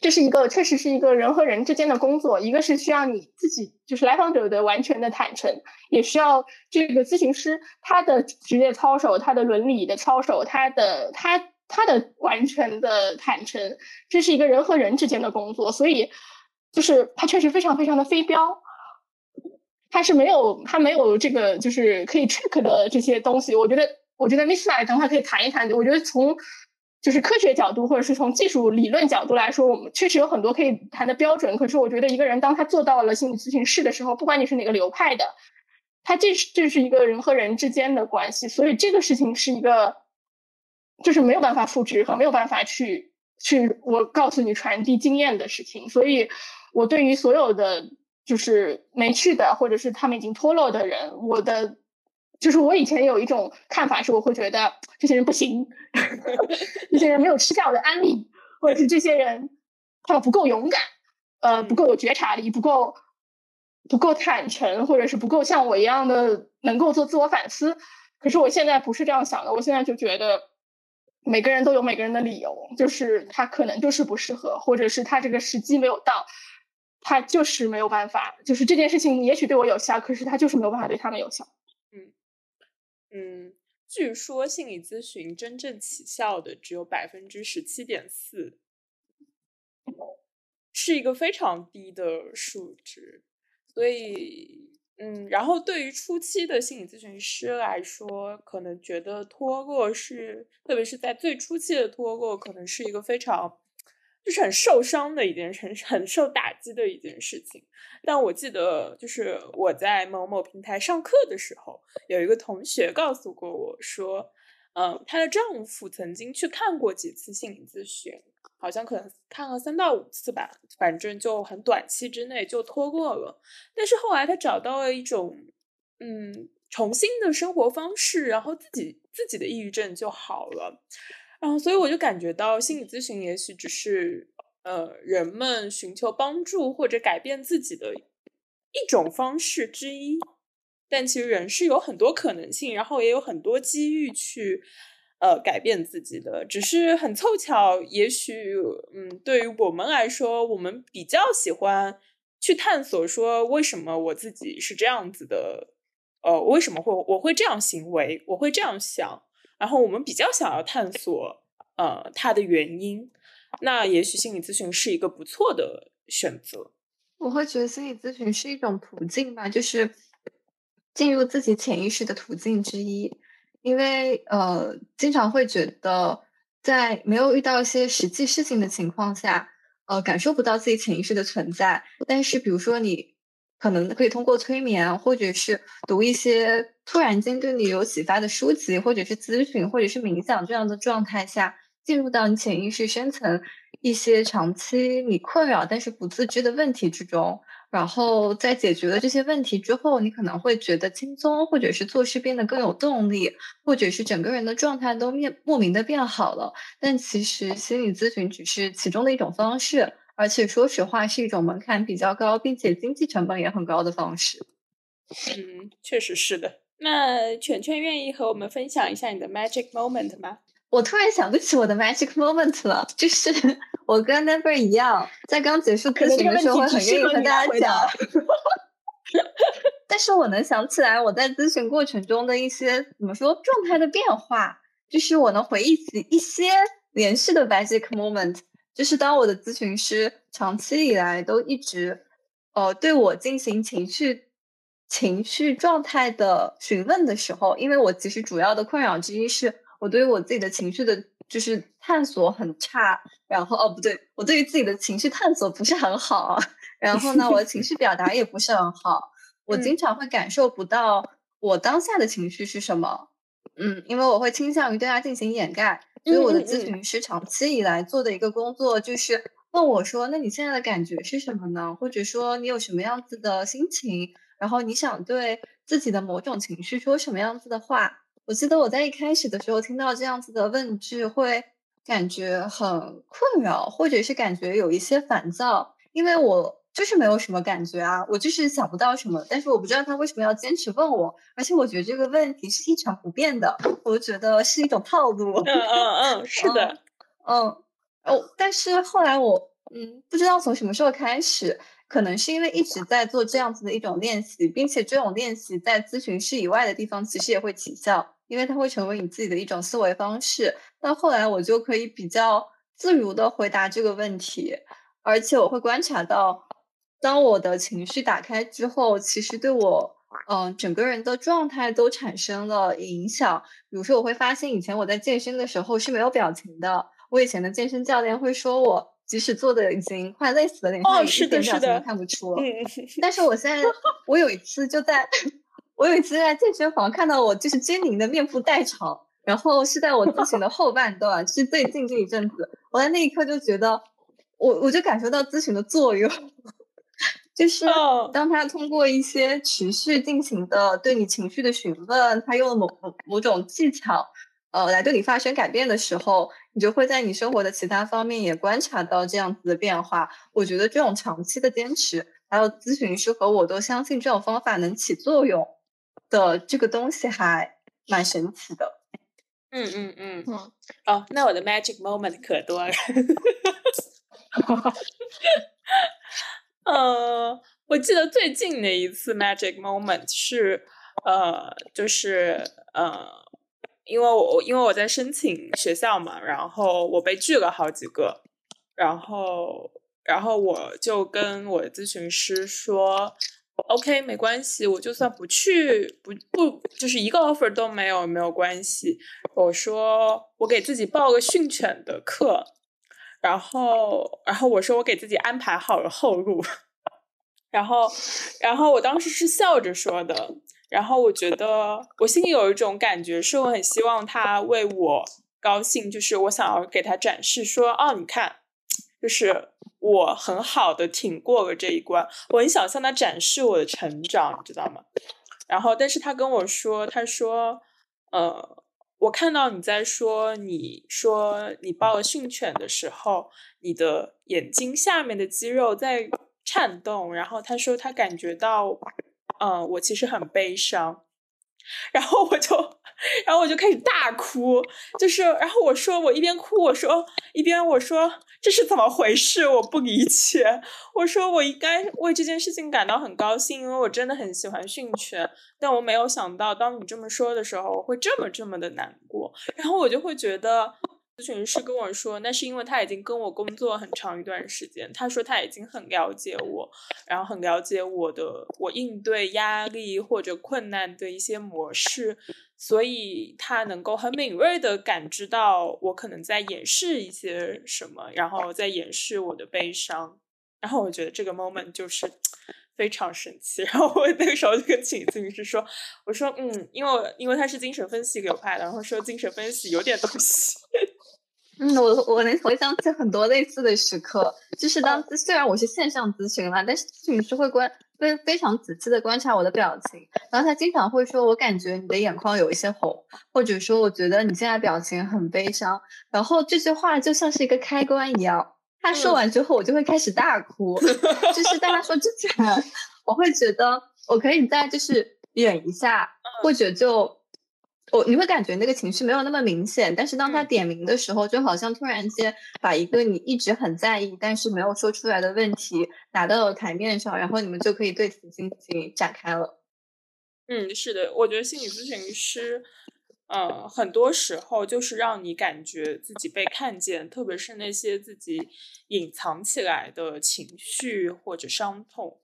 这是一个，确实是一个人和人之间的工作。一个是需要你自己，就是来访者的完全的坦诚，也需要这个咨询师他的职业操守、他的伦理的操守、他的他他的完全的坦诚。这是一个人和人之间的工作，所以就是他确实非常非常的非标，他是没有他没有这个就是可以 trick 的这些东西。我觉得，我觉得 Miss 来等会可以谈一谈。我觉得从就是科学角度，或者是从技术理论角度来说，我们确实有很多可以谈的标准。可是，我觉得一个人当他做到了心理咨询师的时候，不管你是哪个流派的，他这是这是一个人和人之间的关系，所以这个事情是一个，就是没有办法复制和没有办法去去我告诉你传递经验的事情。所以，我对于所有的就是没去的，或者是他们已经脱落的人，我的。就是我以前有一种看法，是我会觉得这些人不行，这些人没有吃下我的安利，或者是这些人他们不够勇敢，呃，不够有觉察力，不够不够坦诚，或者是不够像我一样的能够做自我反思。可是我现在不是这样想的，我现在就觉得每个人都有每个人的理由，就是他可能就是不适合，或者是他这个时机没有到，他就是没有办法，就是这件事情也许对我有效，可是他就是没有办法对他们有效。嗯嗯，据说心理咨询真正起效的只有百分之十七点四，是一个非常低的数值。所以，嗯，然后对于初期的心理咨询师来说，可能觉得脱落是，特别是在最初期的脱落，可能是一个非常。就是很受伤的一件事，很受打击的一件事情。但我记得，就是我在某某平台上课的时候，有一个同学告诉过我说，嗯，她的丈夫曾经去看过几次心理咨询，好像可能看了三到五次吧，反正就很短期之内就拖过了。但是后来他找到了一种，嗯，重新的生活方式，然后自己自己的抑郁症就好了。然后，所以我就感觉到心理咨询也许只是呃人们寻求帮助或者改变自己的一种方式之一，但其实人是有很多可能性，然后也有很多机遇去呃改变自己的，只是很凑巧，也许嗯对于我们来说，我们比较喜欢去探索说为什么我自己是这样子的，呃为什么会我会这样行为，我会这样想。然后我们比较想要探索，呃，它的原因，那也许心理咨询是一个不错的选择。我会觉得心理咨询是一种途径吧，就是进入自己潜意识的途径之一。因为呃，经常会觉得在没有遇到一些实际事情的情况下，呃，感受不到自己潜意识的存在。但是，比如说你。可能可以通过催眠，或者是读一些突然间对你有启发的书籍，或者是咨询，或者是冥想这样的状态下，进入到你潜意识深层一些长期你困扰但是不自知的问题之中。然后在解决了这些问题之后，你可能会觉得轻松，或者是做事变得更有动力，或者是整个人的状态都面莫名的变好了。但其实心理咨询只是其中的一种方式。而且说实话，是一种门槛比较高，并且经济成本也很高的方式。嗯，确实是的。那犬犬愿意和我们分享一下你的 magic moment 吗？我突然想不起我的 magic moment 了。就是 我跟 Never 一样，在刚结束咨询的时候，会很愿意和大家讲。但是我能想起来我在咨询过程中的一些怎么说状态的变化，就是我能回忆起一些连续的 magic moment。就是当我的咨询师长期以来都一直，呃，对我进行情绪情绪状态的询问的时候，因为我其实主要的困扰之一是我对于我自己的情绪的就是探索很差，然后哦不对，我对于自己的情绪探索不是很好，然后呢，我的情绪表达也不是很好，我经常会感受不到我当下的情绪是什么，嗯，因为我会倾向于对它进行掩盖，所以我的咨询师长期以来做的一个工作就是问我说，那你现在的感觉是什么呢？或者说你有什么样子的心情？然后你想对自己的某种情绪说什么样子的话？我记得我在一开始的时候听到这样子的问句，会感觉很困扰，或者是感觉有一些烦躁，因为我就是没有什么感觉啊，我就是想不到什么，但是我不知道他为什么要坚持问我，而且我觉得这个问题是一成不变的，我觉得是一种套路。嗯嗯嗯，是的，嗯哦，但是后来我嗯不知道从什么时候开始。可能是因为一直在做这样子的一种练习，并且这种练习在咨询室以外的地方其实也会起效，因为它会成为你自己的一种思维方式。那后来我就可以比较自如的回答这个问题，而且我会观察到，当我的情绪打开之后，其实对我嗯整个人的状态都产生了影响。比如说，我会发现以前我在健身的时候是没有表情的，我以前的健身教练会说我。即使做的已经快累死了，脸上一点表情都看不出。嗯，但是我现在，我有一次就在，我有一次在健身房看到我就是狰狞的面部代偿，然后是在我咨询的后半段，是最近这一阵子，我在那一刻就觉得，我我就感受到咨询的作用，就是当他通过一些持续进行的对你情绪的询问，他用了某某某种技巧。呃，来对你发生改变的时候，你就会在你生活的其他方面也观察到这样子的变化。我觉得这种长期的坚持，还有咨询师和我都相信这种方法能起作用的这个东西还蛮神奇的。嗯嗯嗯嗯。哦，那我的 magic moment 可多了。呃，我记得最近的一次 magic moment 是，呃，就是呃。因为我因为我在申请学校嘛，然后我被拒了好几个，然后然后我就跟我的咨询师说，OK 没关系，我就算不去不不就是一个 offer 都没有没有关系。我说我给自己报个训犬的课，然后然后我说我给自己安排好了后路，然后然后我当时是笑着说的。然后我觉得我心里有一种感觉，是我很希望他为我高兴，就是我想要给他展示说，哦，你看，就是我很好的挺过了这一关，我很想向他展示我的成长，你知道吗？然后，但是他跟我说，他说，呃，我看到你在说，你说你抱了训犬的时候，你的眼睛下面的肌肉在颤动，然后他说他感觉到。嗯，我其实很悲伤，然后我就，然后我就开始大哭，就是，然后我说，我一边哭，我说一边我说这是怎么回事？我不理解。我说我应该为这件事情感到很高兴，因为我真的很喜欢训犬，但我没有想到，当你这么说的时候，我会这么这么的难过。然后我就会觉得。咨询师跟我说，那是因为他已经跟我工作很长一段时间。他说他已经很了解我，然后很了解我的我应对压力或者困难的一些模式，所以他能够很敏锐的感知到我可能在掩饰一些什么，然后在掩饰我的悲伤。然后我觉得这个 moment 就是非常神奇。然后我那个时候就跟请咨询师说，我说嗯，因为因为他是精神分析流派的，然后说精神分析有点东西。嗯，我我能回想起很多类似的时刻，就是当虽然我是线上咨询了，但是咨询师会观非非常仔细的观察我的表情，然后他经常会说，我感觉你的眼眶有一些红，或者说我觉得你现在表情很悲伤，然后这句话就像是一个开关一样，他说完之后我就会开始大哭，就是在他说之前，我会觉得我可以再就是忍一下，或者就。我你会感觉那个情绪没有那么明显，但是当他点名的时候，就好像突然间把一个你一直很在意但是没有说出来的问题拿到了台面上，然后你们就可以对此进行展开了。嗯，是的，我觉得心理咨询师，呃，很多时候就是让你感觉自己被看见，特别是那些自己隐藏起来的情绪或者伤痛。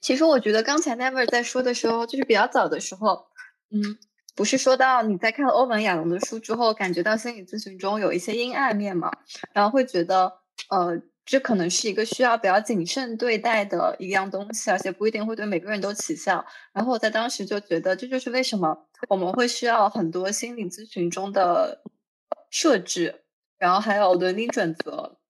其实我觉得刚才 Never 在说的时候，就是比较早的时候。嗯，不是说到你在看了欧文亚龙的书之后，感觉到心理咨询中有一些阴暗面嘛，然后会觉得呃。这可能是一个需要比较谨慎对待的一样东西，而且不一定会对每个人都起效。然后我在当时就觉得，这就是为什么我们会需要很多心理咨询中的设置，然后还有伦理准则。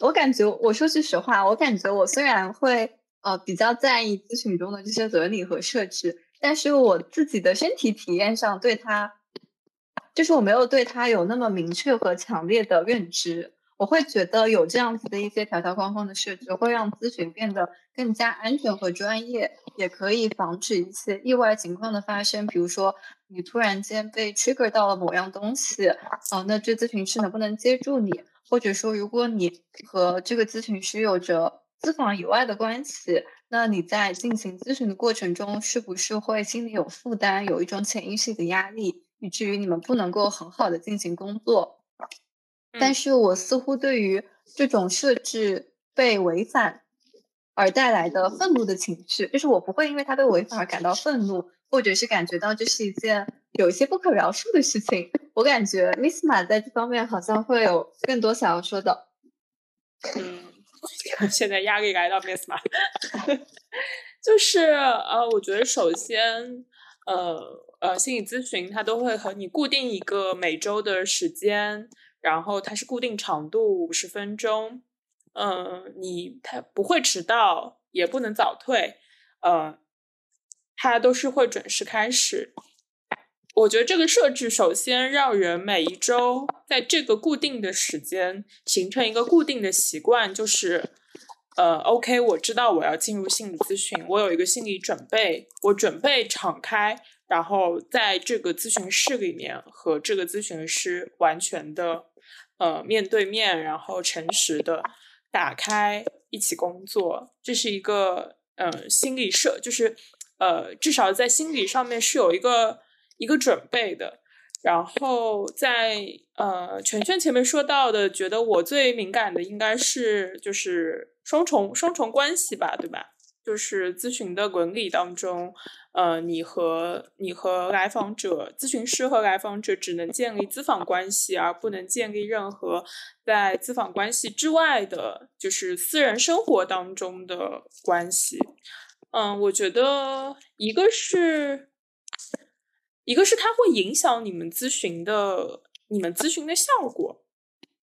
我感觉，我说句实话，我感觉我虽然会呃比较在意咨询中的这些伦理和设置，但是我自己的身体体验上对它，就是我没有对它有那么明确和强烈的认知。我会觉得有这样子的一些条条框框的设置，会让咨询变得更加安全和专业，也可以防止一些意外情况的发生。比如说，你突然间被 trigger 到了某样东西，啊，那这咨询师能不能接住你？或者说，如果你和这个咨询师有着咨访以外的关系，那你在进行咨询的过程中，是不是会心里有负担，有一种潜意识的压力，以至于你们不能够很好的进行工作？但是我似乎对于这种设置被违反而带来的愤怒的情绪，就是我不会因为它被违反而感到愤怒，或者是感觉到这是一件有一些不可描述的事情。我感觉 Miss 马在这方面好像会有更多想要说的。嗯，现在压力来到 Miss 马，就是呃，我觉得首先呃呃，心理咨询它都会和你固定一个每周的时间。然后它是固定长度五十分钟，嗯，你它不会迟到，也不能早退，呃，它都是会准时开始。我觉得这个设置首先让人每一周在这个固定的时间形成一个固定的习惯，就是呃，OK，我知道我要进入心理咨询，我有一个心理准备，我准备敞开。然后在这个咨询室里面和这个咨询师完全的呃面对面，然后诚实的打开一起工作，这是一个呃心理设，就是呃至少在心理上面是有一个一个准备的。然后在呃全圈前面说到的，觉得我最敏感的应该是就是双重双重关系吧，对吧？就是咨询的伦理当中。呃，你和你和来访者、咨询师和来访者只能建立咨访关系，而不能建立任何在咨访关系之外的，就是私人生活当中的关系。嗯，我觉得一个是，一个是它会影响你们咨询的，你们咨询的效果。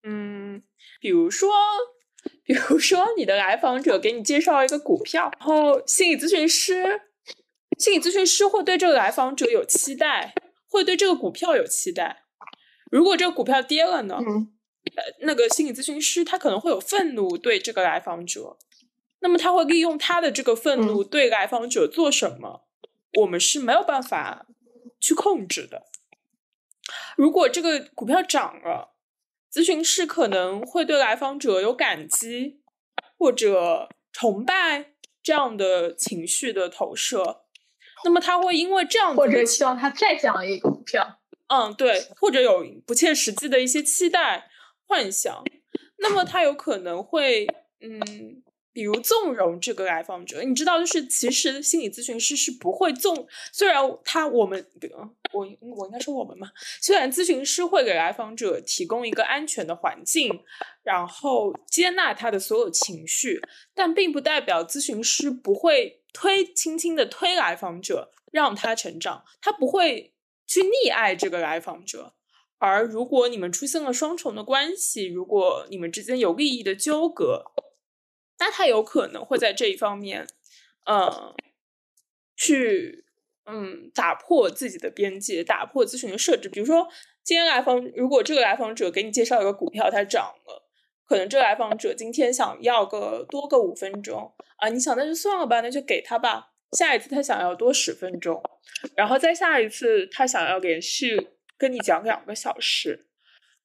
嗯，比如说，比如说你的来访者给你介绍一个股票，然后心理咨询师。心理咨询师会对这个来访者有期待，会对这个股票有期待。如果这个股票跌了呢？呃，那个心理咨询师他可能会有愤怒对这个来访者，那么他会利用他的这个愤怒对来访者做什么？我们是没有办法去控制的。如果这个股票涨了，咨询师可能会对来访者有感激或者崇拜这样的情绪的投射。那么他会因为这样，或者希望他再涨一个股票，嗯，对，或者有不切实际的一些期待、幻想，那么他有可能会，嗯，比如纵容这个来访者。你知道，就是其实心理咨询师是不会纵，虽然他我们，我我应该说我们嘛，虽然咨询师会给来访者提供一个安全的环境，然后接纳他的所有情绪，但并不代表咨询师不会。推轻轻的推来访者，让他成长，他不会去溺爱这个来访者。而如果你们出现了双重的关系，如果你们之间有利益的纠葛，那他有可能会在这一方面，呃，去嗯打破自己的边界，打破咨询的设置。比如说，今天来访，如果这个来访者给你介绍一个股票，它涨了。可能这个来访者今天想要个多个五分钟啊，你想那就算了吧，那就给他吧。下一次他想要多十分钟，然后再下一次他想要连续跟你讲两个小时，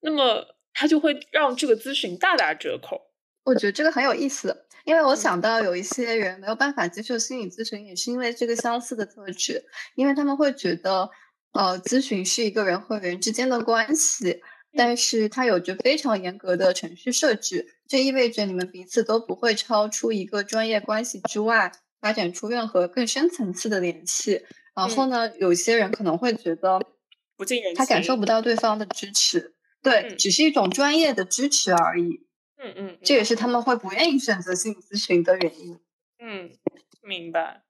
那么他就会让这个咨询大打折扣。我觉得这个很有意思，因为我想到有一些人没有办法接受心理咨询，也是因为这个相似的特质，因为他们会觉得，呃，咨询是一个人和人之间的关系。但是它有着非常严格的程序设置，这意味着你们彼此都不会超出一个专业关系之外，发展出任何更深层次的联系。然后呢，有些人可能会觉得不近人情，他感受不到对方的支持，对，嗯只是一种专业的支持而已。嗯嗯，这也是他们会不愿意选择心理咨询的原因。嗯，明白。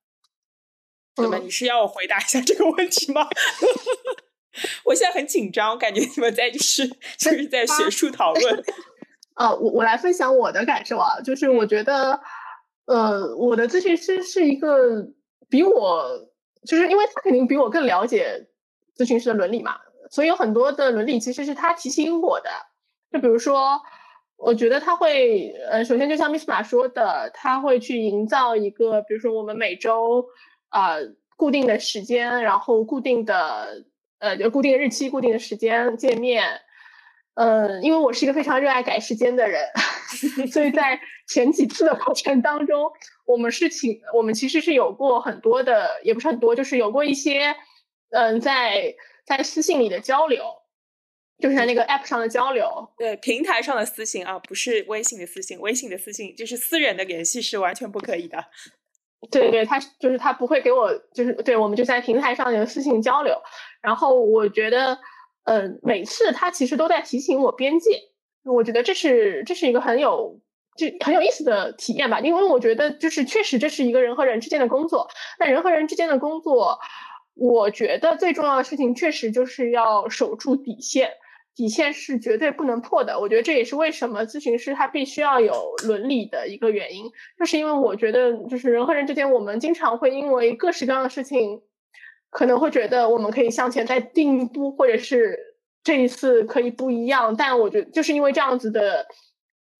那么嗯你是要我回答一下这个问题吗？我现在很紧张，我感觉你们在就是 就是在学术讨论。啊，我我来分享我的感受啊，就是我觉得，呃，我的咨询师是一个比我，就是因为他肯定比我更了解咨询师的伦理嘛，所以有很多的伦理其实是他提醒我的。就比如说，我觉得他会，呃，首先就像 Miss 马说的，他会去营造一个，比如说我们每周啊、呃固定的时间，然后固定的呃就固定日期、固定的时间见面。嗯，因为我是一个非常热爱改时间的人，所以在前几次的过程当中，我们是请我们其实是有过很多的，也不是很多，就是有过一些，嗯，在在私信里的交流，就是在那个 app 上的交流。对，平台上的私信啊，不是微信的私信，微信的私信就是私人的联系是完全不可以的。对对，他就是他不会给我，就是对我们就在平台上有私信交流，然后我觉得，嗯、每次他其实都在提醒我边界，我觉得这是这是一个很有就很有意思的体验吧，因为我觉得就是确实这是一个人和人之间的工作，那人和人之间的工作，我觉得最重要的事情确实就是要守住底线。底线是绝对不能破的，我觉得这也是为什么咨询师他必须要有伦理的一个原因。就是因为我觉得，就是人和人之间，我们经常会因为各式各样的事情，可能会觉得我们可以向前再进一步，或者是这一次可以不一样。但我觉得，就是因为这样子的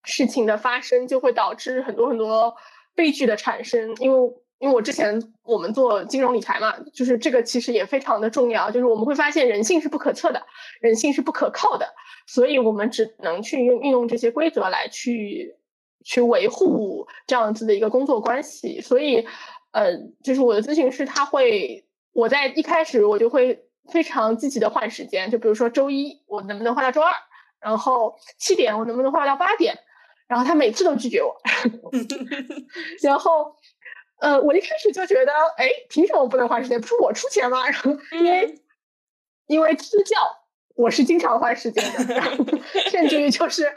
事情的发生，就会导致很多很多悲剧的产生。因为因为我之前我们做金融理财嘛，就是这个其实也非常的重要，就是我们会发现人性是不可测的，人性是不可靠的，所以我们只能去用运用这些规则来去去维护这样子的一个工作关系。所以，呃，就是我的咨询师他会，我在一开始我就会非常积极的换时间，就比如说周一我能不能换到周二，然后七点我能不能换到八点，然后他每次都拒绝我，然后。呃，我一开始就觉得，哎，凭什么不能换时间？不是我出钱吗？然后因为、因为支教，我是经常换时间的，然后 甚至于就是，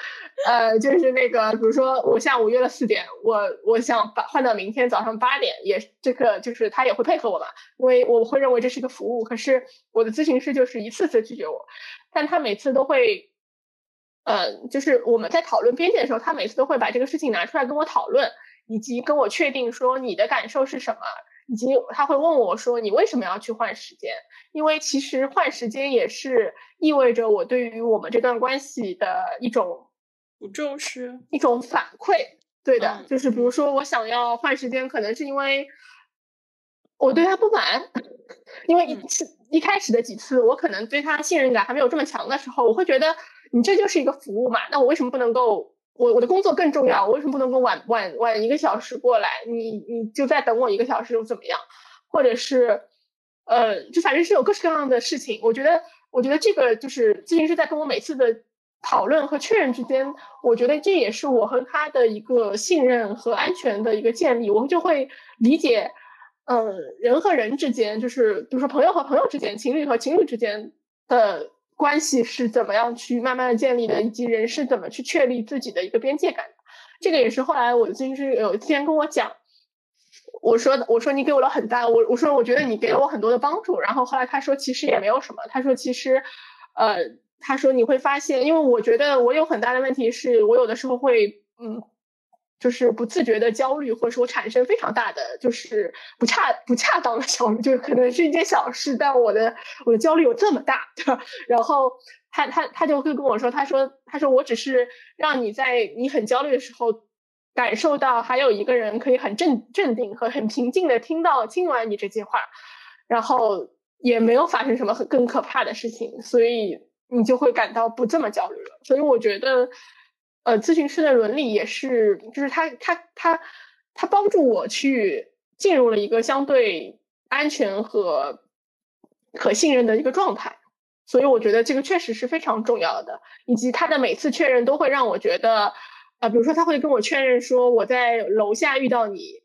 呃，就是那个，比如说我下午约了四点，我我想把换到明天早上八点，也这个就是他也会配合我嘛，因为我会认为这是一个服务。可是我的咨询师就是一次次拒绝我，但他每次都会，呃，就是我们在讨论边界的时候，他每次都会把这个事情拿出来跟我讨论。以及跟我确定说你的感受是什么，以及他会问我说你为什么要去换时间？因为其实换时间也是意味着我对于我们这段关系的一种不重视，一种反馈。对的，嗯就是比如说我想要换时间，可能是因为我对他不满，因为一嗯次一开始的几次我可能对他信任感还没有这么强的时候，我会觉得你这就是一个服务嘛，那我为什么不能够？我我的工作更重要，我为什么不能够晚晚晚一个小时过来？你你就再等我一个小时又怎么样？或者是，呃，就反正是有各式各样的事情。我觉得，我觉得这个就是咨询师在跟我每次的讨论和确认之间，我觉得这也是我和他的一个信任和安全的一个建立。我就会理解，呃，人和人之间，就是比如说朋友和朋友之间，情侣和情侣之间的。关系是怎么样去慢慢的建立的，以及人是怎么去确立自己的一个边界感的。这个也是后来我的咨询师有一天跟我讲，我说我说你给我了很大，我我说我觉得你给了我很多的帮助。然后后来他说其实也没有什么，他说其实，呃，他说你会发现，因为我觉得我有很大的问题是我有的时候会嗯。就是不自觉的焦虑，或者说产生非常大的就是不恰不恰当的焦虑，就是可能是一件小事，但我的我的焦虑有这么大，对吧？然后他他他就会跟我说，他说他说我只是让你在你很焦虑的时候，感受到还有一个人可以很镇镇定和很平静的听到听完你这句话，然后也没有发生什么很更可怕的事情，所以你就会感到不这么焦虑了。所以我觉得。呃，咨询师的伦理也是，就是他他他他帮助我去进入了一个相对安全和可信任的一个状态，所以我觉得这个确实是非常重要的。以及他的每次确认都会让我觉得，啊、呃，比如说他会跟我确认说我在楼下遇到你，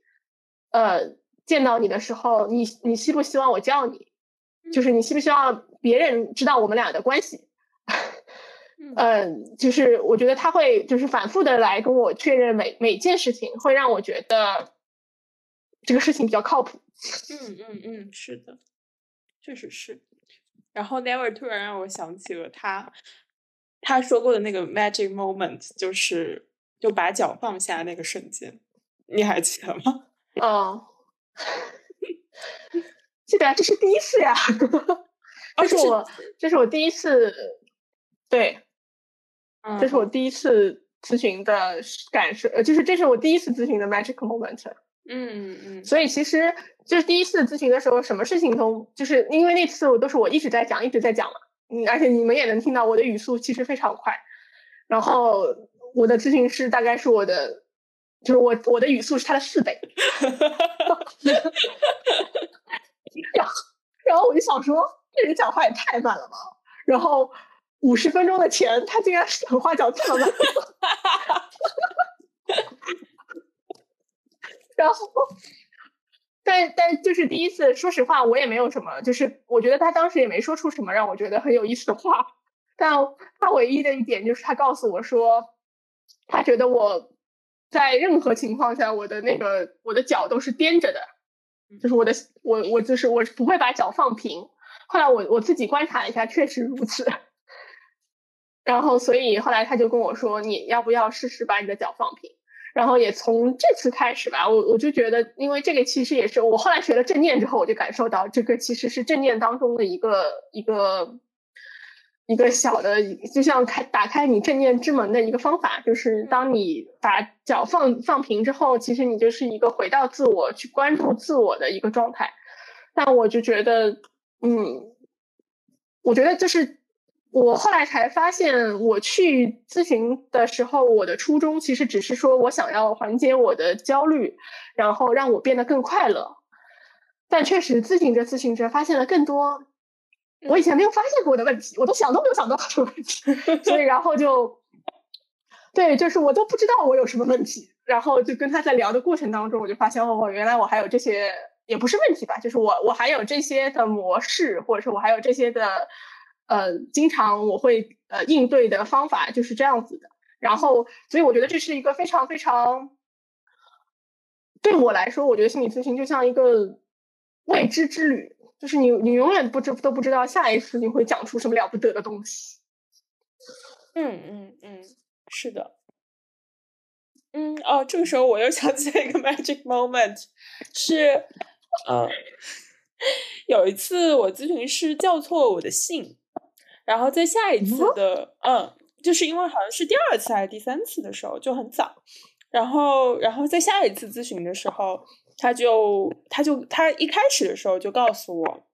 呃，见到你的时候，你你希不希望我叫你？就是你希不希望别人知道我们俩的关系？嗯，就是我觉得他会就是反复的来跟我确认每每件事情，会让我觉得这个事情比较靠谱。嗯嗯嗯，是的，确实是。然后 Never 突然让我想起了他他说过的那个 magic moment，就是就把脚放下那个瞬间，你还记得吗？哦，记得，这是第一次呀，这是我这是我第一次，对。这是我第一次咨询的感受，呃，就是这是我第一次咨询的 magic moment。嗯嗯，所以其实就是第一次咨询的时候，什么事情都就是因为那次我都是我一直在讲，一直在讲嘛，嗯，而且你们也能听到我的语速其实非常快。然后我的咨询师大概是我的，就是我我的语速是他的四倍。然后然后我就想说，这人讲话也太慢了吧，然后。五十分钟的钱，他竟然手画脚这么慢，然后，但但就是第一次，说实话，我也没有什么，就是我觉得他当时也没说出什么让我觉得很有意思的话，但他唯一的一点就是他告诉我说，他觉得我在任何情况下，我的那个我的脚都是颠着的，就是我的我我就是我不会把脚放平。后来我我自己观察了一下，确实如此。然后，所以后来他就跟我说：“你要不要试试把你的脚放平？”然后也从这次开始吧，我我就觉得，因为这个其实也是我后来学了正念之后，我就感受到这个其实是正念当中的一个一个一个小的，就像开打开你正念之门的一个方法，就是当你把脚放放平之后，其实你就是一个回到自我去关注自我的一个状态。但我就觉得，嗯，我觉得就是。我后来才发现，我去咨询的时候，我的初衷其实只是说我想要缓解我的焦虑，然后让我变得更快乐。但确实，咨询着咨询着，发现了更多我以前没有发现过的问题，我都想都没有想到的问题。所以，然后就对，就是我都不知道我有什么问题。然后就跟他在聊的过程当中，我就发现哦，原来我还有这些，也不是问题吧，就是我我还有这些的模式，或者说我还有这些的。呃，经常我会呃应对的方法就是这样子的，然后所以我觉得这是一个非常非常对我来说，我觉得心理咨询就像一个未知之旅，就是你你永远不知都不知道下一次你会讲出什么了不得的东西。嗯嗯嗯，是的。嗯哦，这个时候我又想起来一个 magic moment，是呃 有一次我咨询师叫错我的姓。然后在下一次的，嗯，就是因为好像是第二次还是第三次的时候就很早，然后，然后在下一次咨询的时候，他就，他就，他一开始的时候就告诉我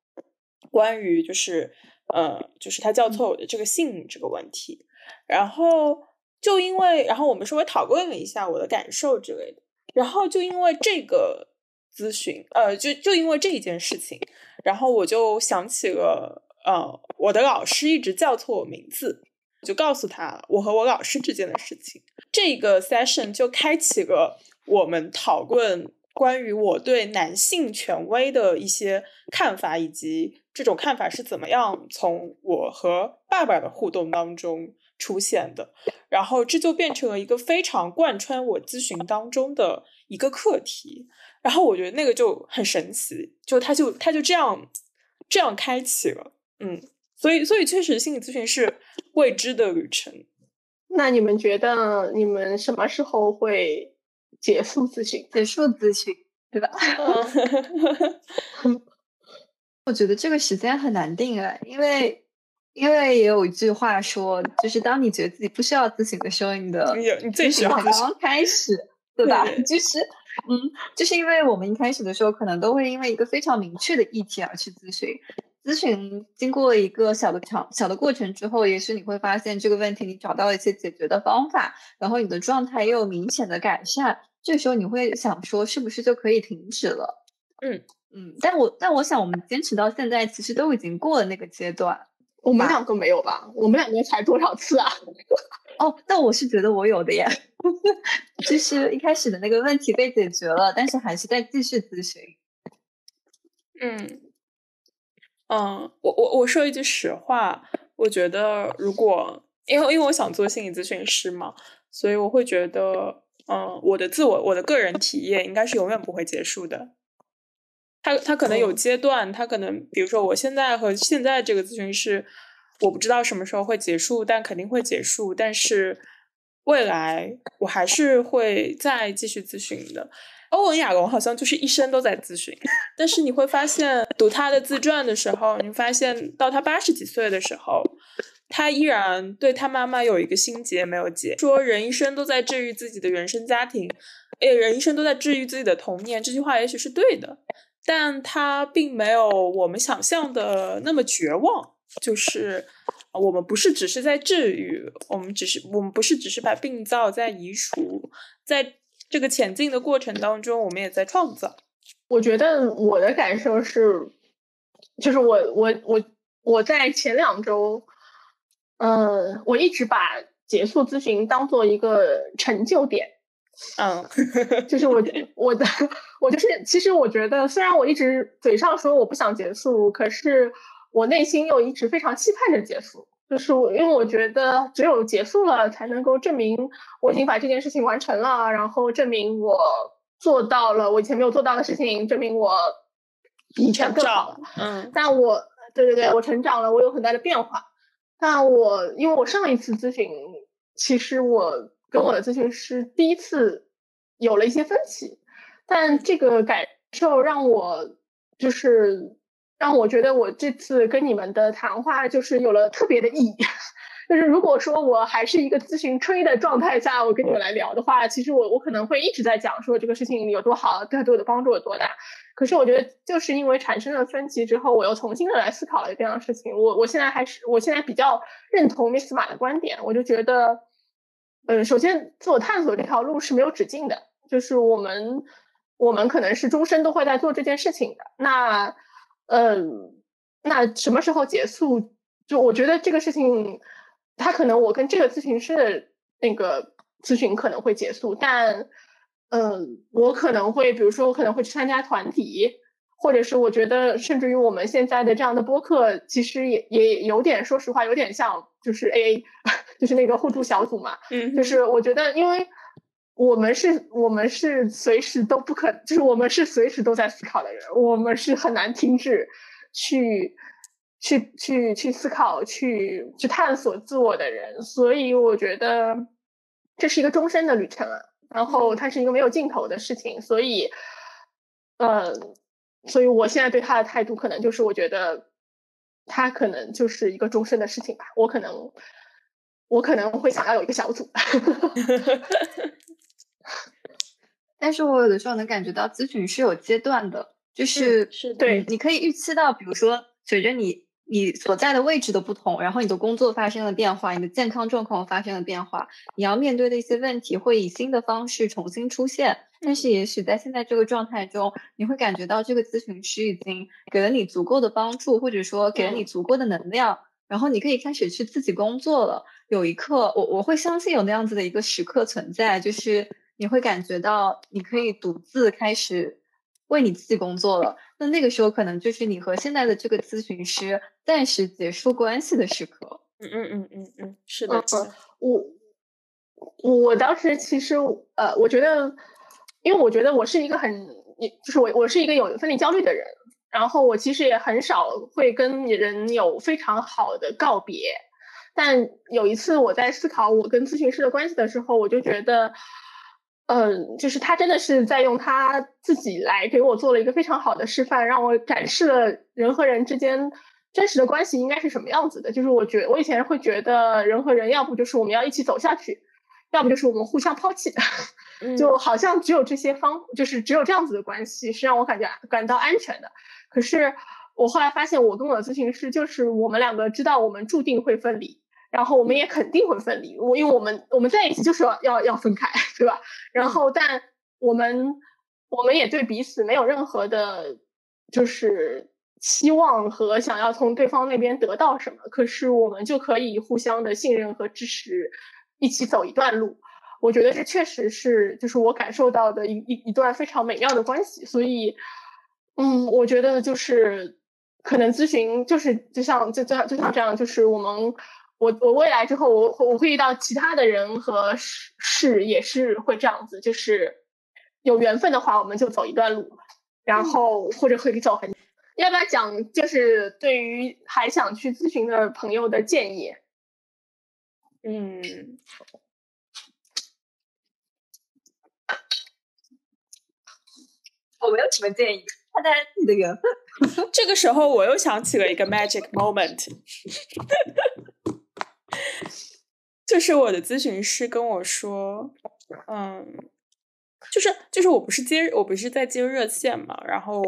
关于就是，呃，就是他叫错我的这个姓这个问题，然后就因为，然后我们稍微讨论了一下我的感受之类的，然后就因为这个咨询，呃，就就因为这一件事情，然后我就想起了。呃，我的老师一直叫错我名字，就告诉他我和我老师之间的事情。这个 session 就开启了我们讨论关于我对男性权威的一些看法，以及这种看法是怎么样从我和爸爸的互动当中出现的。然后这就变成了一个非常贯穿我咨询当中的一个课题。然后我觉得那个就很神奇，就他就他就这样这样开启了。嗯，所以所以确实，心理咨询是未知的旅程。那你们觉得你们什么时候会结束咨询？结束咨询，对吧？我觉得这个时间很难定啊，因为因为也有一句话说，就是当你觉得自己不需要咨询的时候，你的咨询才刚刚开始，对吧？就是嗯，就是因为我们一开始的时候，可能都会因为一个非常明确的议题而去咨询。咨询经过了一个小的长小的过程之后，也许你会发现这个问题你找到了一些解决的方法，然后你的状态又有明显的改善，这时候你会想说是不是就可以停止了？嗯嗯，但我但我想我们坚持到现在，其实都已经过了那个阶段。我们两个没有吧？我们两个才多少次啊？哦，但我是觉得我有的耶，就是一开始的那个问题被解决了，但是还是在继续咨询。嗯嗯，我我我说一句实话，我觉得如果因为因为我想做心理咨询师嘛，所以我会觉得，嗯，我的自我我的个人体验应该是永远不会结束的。他他可能有阶段，他可能比如说我现在和现在这个咨询师，我不知道什么时候会结束，但肯定会结束。但是未来我还是会再继续咨询的。欧文亚龙好像就是一生都在咨询，但是你会发现读他的自传的时候，你发现到他八十几岁的时候，他依然对他妈妈有一个心结没有解。说人一生都在治愈自己的原生家庭，诶，人一生都在治愈自己的童年，这句话也许是对的，但他并没有我们想象的那么绝望。就是我们不是只是在治愈，我们只是我们不是只是把病灶在移除，在。这个前进的过程当中，我们也在创造。我觉得我的感受是，就是我我我我在前两周，嗯，我一直把结束咨询当做一个成就点。嗯，就是我我的我就是，其实我觉得，虽然我一直嘴上说我不想结束，可是我内心又一直非常期盼着结束。就是我，因为我觉得只有结束了，才能够证明我已经把这件事情完成了，然后证明我做到了我以前没有做到的事情，证明我比以前更好了。嗯，但我对对对，我成长了，我有很大的变化。但我因为我上一次咨询，其实我跟我的咨询师第一次有了一些分歧，但这个感受让我就是。让我觉得我这次跟你们的谈话就是有了特别的意义。就是如果说我还是一个咨询吹的状态下，我跟你们来聊的话，其实我我可能会一直在讲说这个事情有多好，对对我的帮助有多大。可是我觉得就是因为产生了分歧之后，我又重新的来思考了这样事情。我我现在还是我现在比较认同 Miss 马的观点，我就觉得，嗯，首先自我探索这条路是没有止境的，就是我们我们可能是终身都会在做这件事情的。那嗯，那什么时候结束？就我觉得这个事情，他可能我跟这个咨询师的那个咨询可能会结束，但嗯，我可能会，比如说我可能会去参加团体，或者是我觉得，甚至于我们现在的这样的播客，其实也也有点，说实话，有点像就是 A，就是那个互助小组嘛。嗯，就是我觉得，因为。我们是，我们是随时都不可，就是我们是随时都在思考的人，我们是很难停止去，去，去，去思考，去，去探索自我的人。所以我觉得这是一个终身的旅程啊，然后它是一个没有尽头的事情。所以，呃，所以我现在对他的态度，可能就是我觉得他可能就是一个终身的事情吧。我可能，我可能会想要有一个小组。但是我有的时候能感觉到咨询是有阶段的，就是是对，你可以预期到，比如说随着你你所在的位置的不同，然后你的工作发生了变化，你的健康状况发生了变化，你要面对的一些问题会以新的方式重新出现。但是也许在现在这个状态中，你会感觉到这个咨询师已经给了你足够的帮助，或者说给了你足够的能量，然后你可以开始去自己工作了。有一刻，我我会相信有那样子的一个时刻存在，就是。你会感觉到你可以独自开始为你自己工作了，那那个时候可能就是你和现在的这个咨询师暂时结束关系的时刻。嗯嗯嗯嗯嗯，是的。我我当时其实呃，我觉得，因为我觉得我是一个很，就是我我是一个有分离焦虑的人，然后我其实也很少会跟人有非常好的告别，但有一次我在思考我跟咨询师的关系的时候，我就觉得。嗯，就是他真的是在用他自己来给我做了一个非常好的示范，让我展示了人和人之间真实的关系应该是什么样子的。就是我觉我以前会觉得人和人要不就是我们要一起走下去，要不就是我们互相抛弃，就好像只有这些方，就是只有这样子的关系是让我感觉感到安全的。可是我后来发现，我跟我的咨询师就是我们两个知道我们注定会分离。然后我们也肯定会分离，我因为我们我们在一起就是要要要分开，对吧？然后但我们我们也对彼此没有任何的，就是期望和想要从对方那边得到什么，可是我们就可以互相的信任和支持，一起走一段路。我觉得这确实是就是我感受到的一一一段非常美妙的关系，所以。嗯，我觉得就是可能咨询就是就像就就像就像这样，就是我们我我未来之后我我会遇到其他的人和事事也是会这样子，就是有缘分的话我们就走一段路，然后或者会走很。要不要讲就是对于还想去咨询的朋友的建议？嗯。我没有什么建议，看大家自己的缘分。这个时候，我又想起了一个 magic moment，就是我的咨询师跟我说，嗯，就是就是我不是接我不是在接热线嘛，然后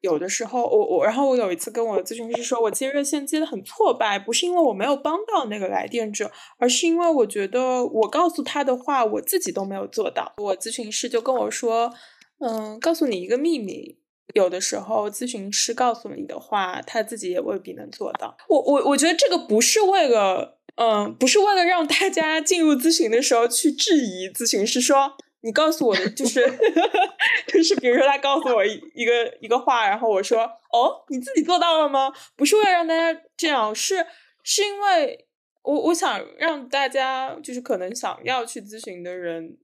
有的时候我我然后我有一次跟我的咨询师说我接热线接的很挫败，不是因为我没有帮到那个来电者，而是因为我觉得我告诉他的话我自己都没有做到。我咨询师就跟我说。嗯，告诉你一个秘密，有的时候咨询师告诉你的话，他自己也未必能做到。我我我觉得这个不是为了，嗯，不是为了让大家进入咨询的时候去质疑咨询师，说你告诉我的就是，就是比如说他告诉我一个一个话，然后我说哦，你自己做到了吗？不是为了让大家这样，是是因为我我想让大家就是可能想要去咨询的人。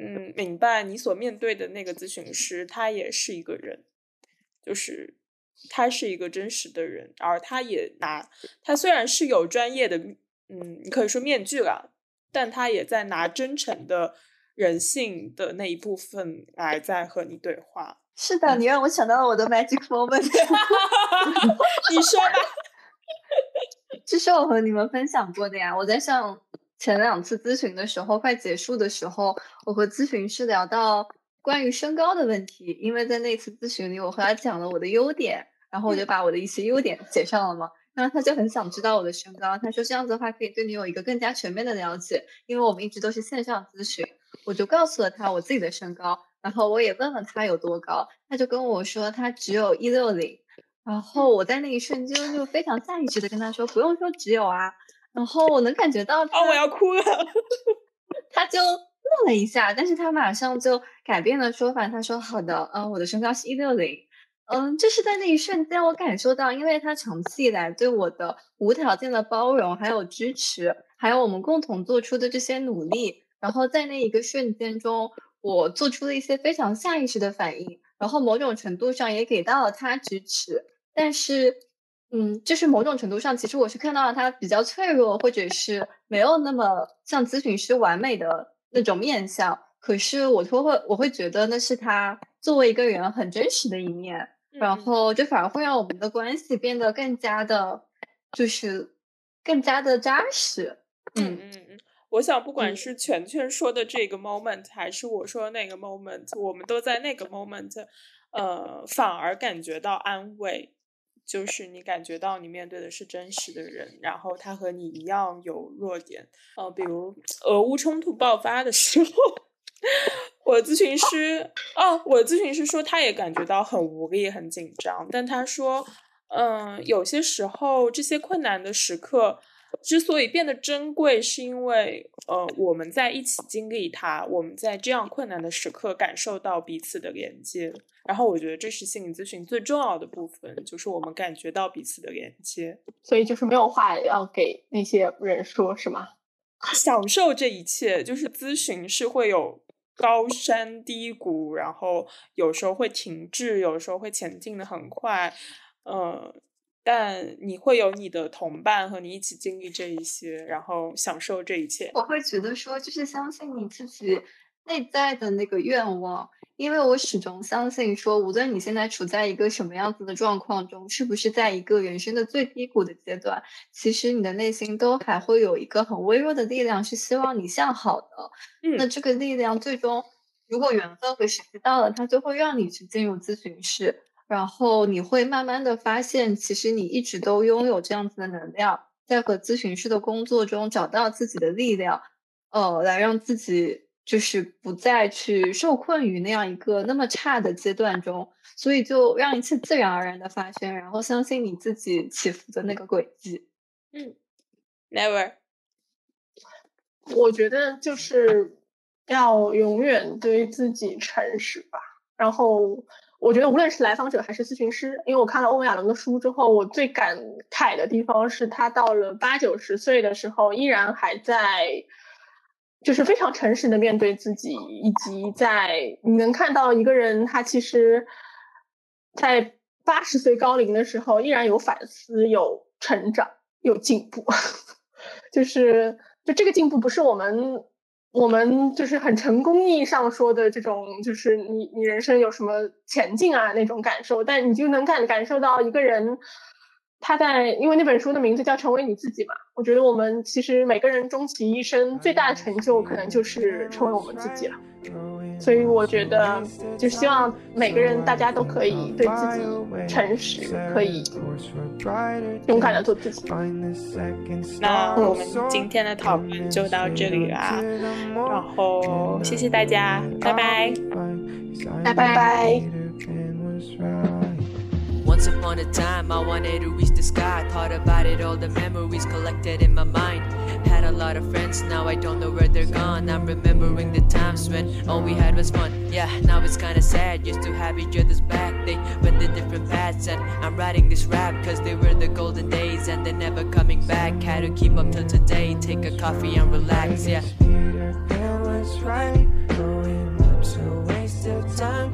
嗯，明白。你所面对的那个咨询师，他也是一个人，就是他是一个真实的人，而他也拿他虽然是有专业的，嗯，你可以说面具了，但他也在拿真诚的人性的那一部分来在和你对话。是的，你让我想到了我的 magic moment。你说吧，这是我和你们分享过的呀。我在上。前两次咨询的时候，快结束的时候，我和咨询师聊到关于身高的问题，因为在那次咨询里，我和他讲了我的优点，然后我就把我的一些优点写上了嘛，然后他就很想知道我的身高，他说这样子的话可以对你有一个更加全面的了解，因为我们一直都是线上咨询，我就告诉了他我自己的身高，然后我也问了他有多高，他就跟我说他只有一六零，然后我在那一瞬间就非常下意识的跟他说不用说只有啊。然后我能感觉到，哦，我要哭了。他就愣了一下，但是他马上就改变了说法。他说：“好的，嗯，我的身高是一六零。”嗯，就是在那一瞬间，我感受到，因为他长期以来对我的无条件的包容还有支持，还有我们共同做出的这些努力，然后在那一个瞬间中，我做出了一些非常下意识的反应，然后某种程度上也给到了他支持，但是。嗯，就是某种程度上，其实我是看到了他比较脆弱，或者是没有那么像咨询师完美的那种面相。可是我会会我会觉得那是他作为一个人很真实的一面，然后就反而会让我们的关系变得更加的，就是更加的扎实。嗯嗯嗯，我想不管是全全说的这个 moment，还是我说的那个 moment，我们都在那个 moment，呃，反而感觉到安慰。就是你感觉到你面对的是真实的人，然后他和你一样有弱点，呃，比如俄乌冲突爆发的时候，我咨询师，哦，我咨询师说他也感觉到很无力、很紧张，但他说，嗯，有些时候这些困难的时刻。之所以变得珍贵，是因为呃，我们在一起经历它，我们在这样困难的时刻感受到彼此的连接。然后，我觉得这是心理咨询最重要的部分，就是我们感觉到彼此的连接。所以，就是没有话要给那些人说，是吗？享受这一切，就是咨询是会有高山低谷，然后有时候会停滞，有时候会前进的很快，嗯。但你会有你的同伴和你一起经历这一些，然后享受这一切。我会觉得说，就是相信你自己内在的那个愿望，因为我始终相信说，无论你现在处在一个什么样子的状况中，是不是在一个人生的最低谷的阶段，其实你的内心都还会有一个很微弱的力量，是希望你向好的。嗯，那这个力量最终，如果缘分和时机到了，它就会让你去进入咨询室。然后你会慢慢的发现，其实你一直都拥有这样子的能量，在和咨询师的工作中找到自己的力量，呃，来让自己就是不再去受困于那样一个那么差的阶段中，所以就让一切自然而然的发生，然后相信你自己起伏的那个轨迹。嗯，Never，我觉得就是要永远对自己诚实吧，然后。我觉得无论是来访者还是咨询师，因为我看了欧文亚龙的书之后，我最感慨的地方是他到了八九十岁的时候，依然还在，就是非常诚实的面对自己，以及在你能看到一个人，他其实，在八十岁高龄的时候，依然有反思、有成长、有进步，就是就这个进步不是我们。我们就是很成功意义上说的这种，就是你你人生有什么前进啊那种感受，但你就能感感受到一个人他在，因为那本书的名字叫《成为你自己》嘛。我觉得我们其实每个人终其一生最大的成就，可能就是成为我们自己了。所以我觉得，就希望每个人大家都可以对自己诚实，可以勇敢的做自己。那我们今天的讨论就到这里啦，然后谢谢大家，拜拜，拜拜。Once upon a time, I wanted to reach the sky. Thought about it, all the memories collected in my mind. Had a lot of friends, now I don't know where they're gone. I'm remembering the times when all we had was fun. Yeah, now it's kinda sad, used to have each other's back. They went the different paths, and I'm writing this rap cause they were the golden days and they're never coming back. Had to keep up till today, take a coffee and relax, yeah. Was right, growing up's a waste of time,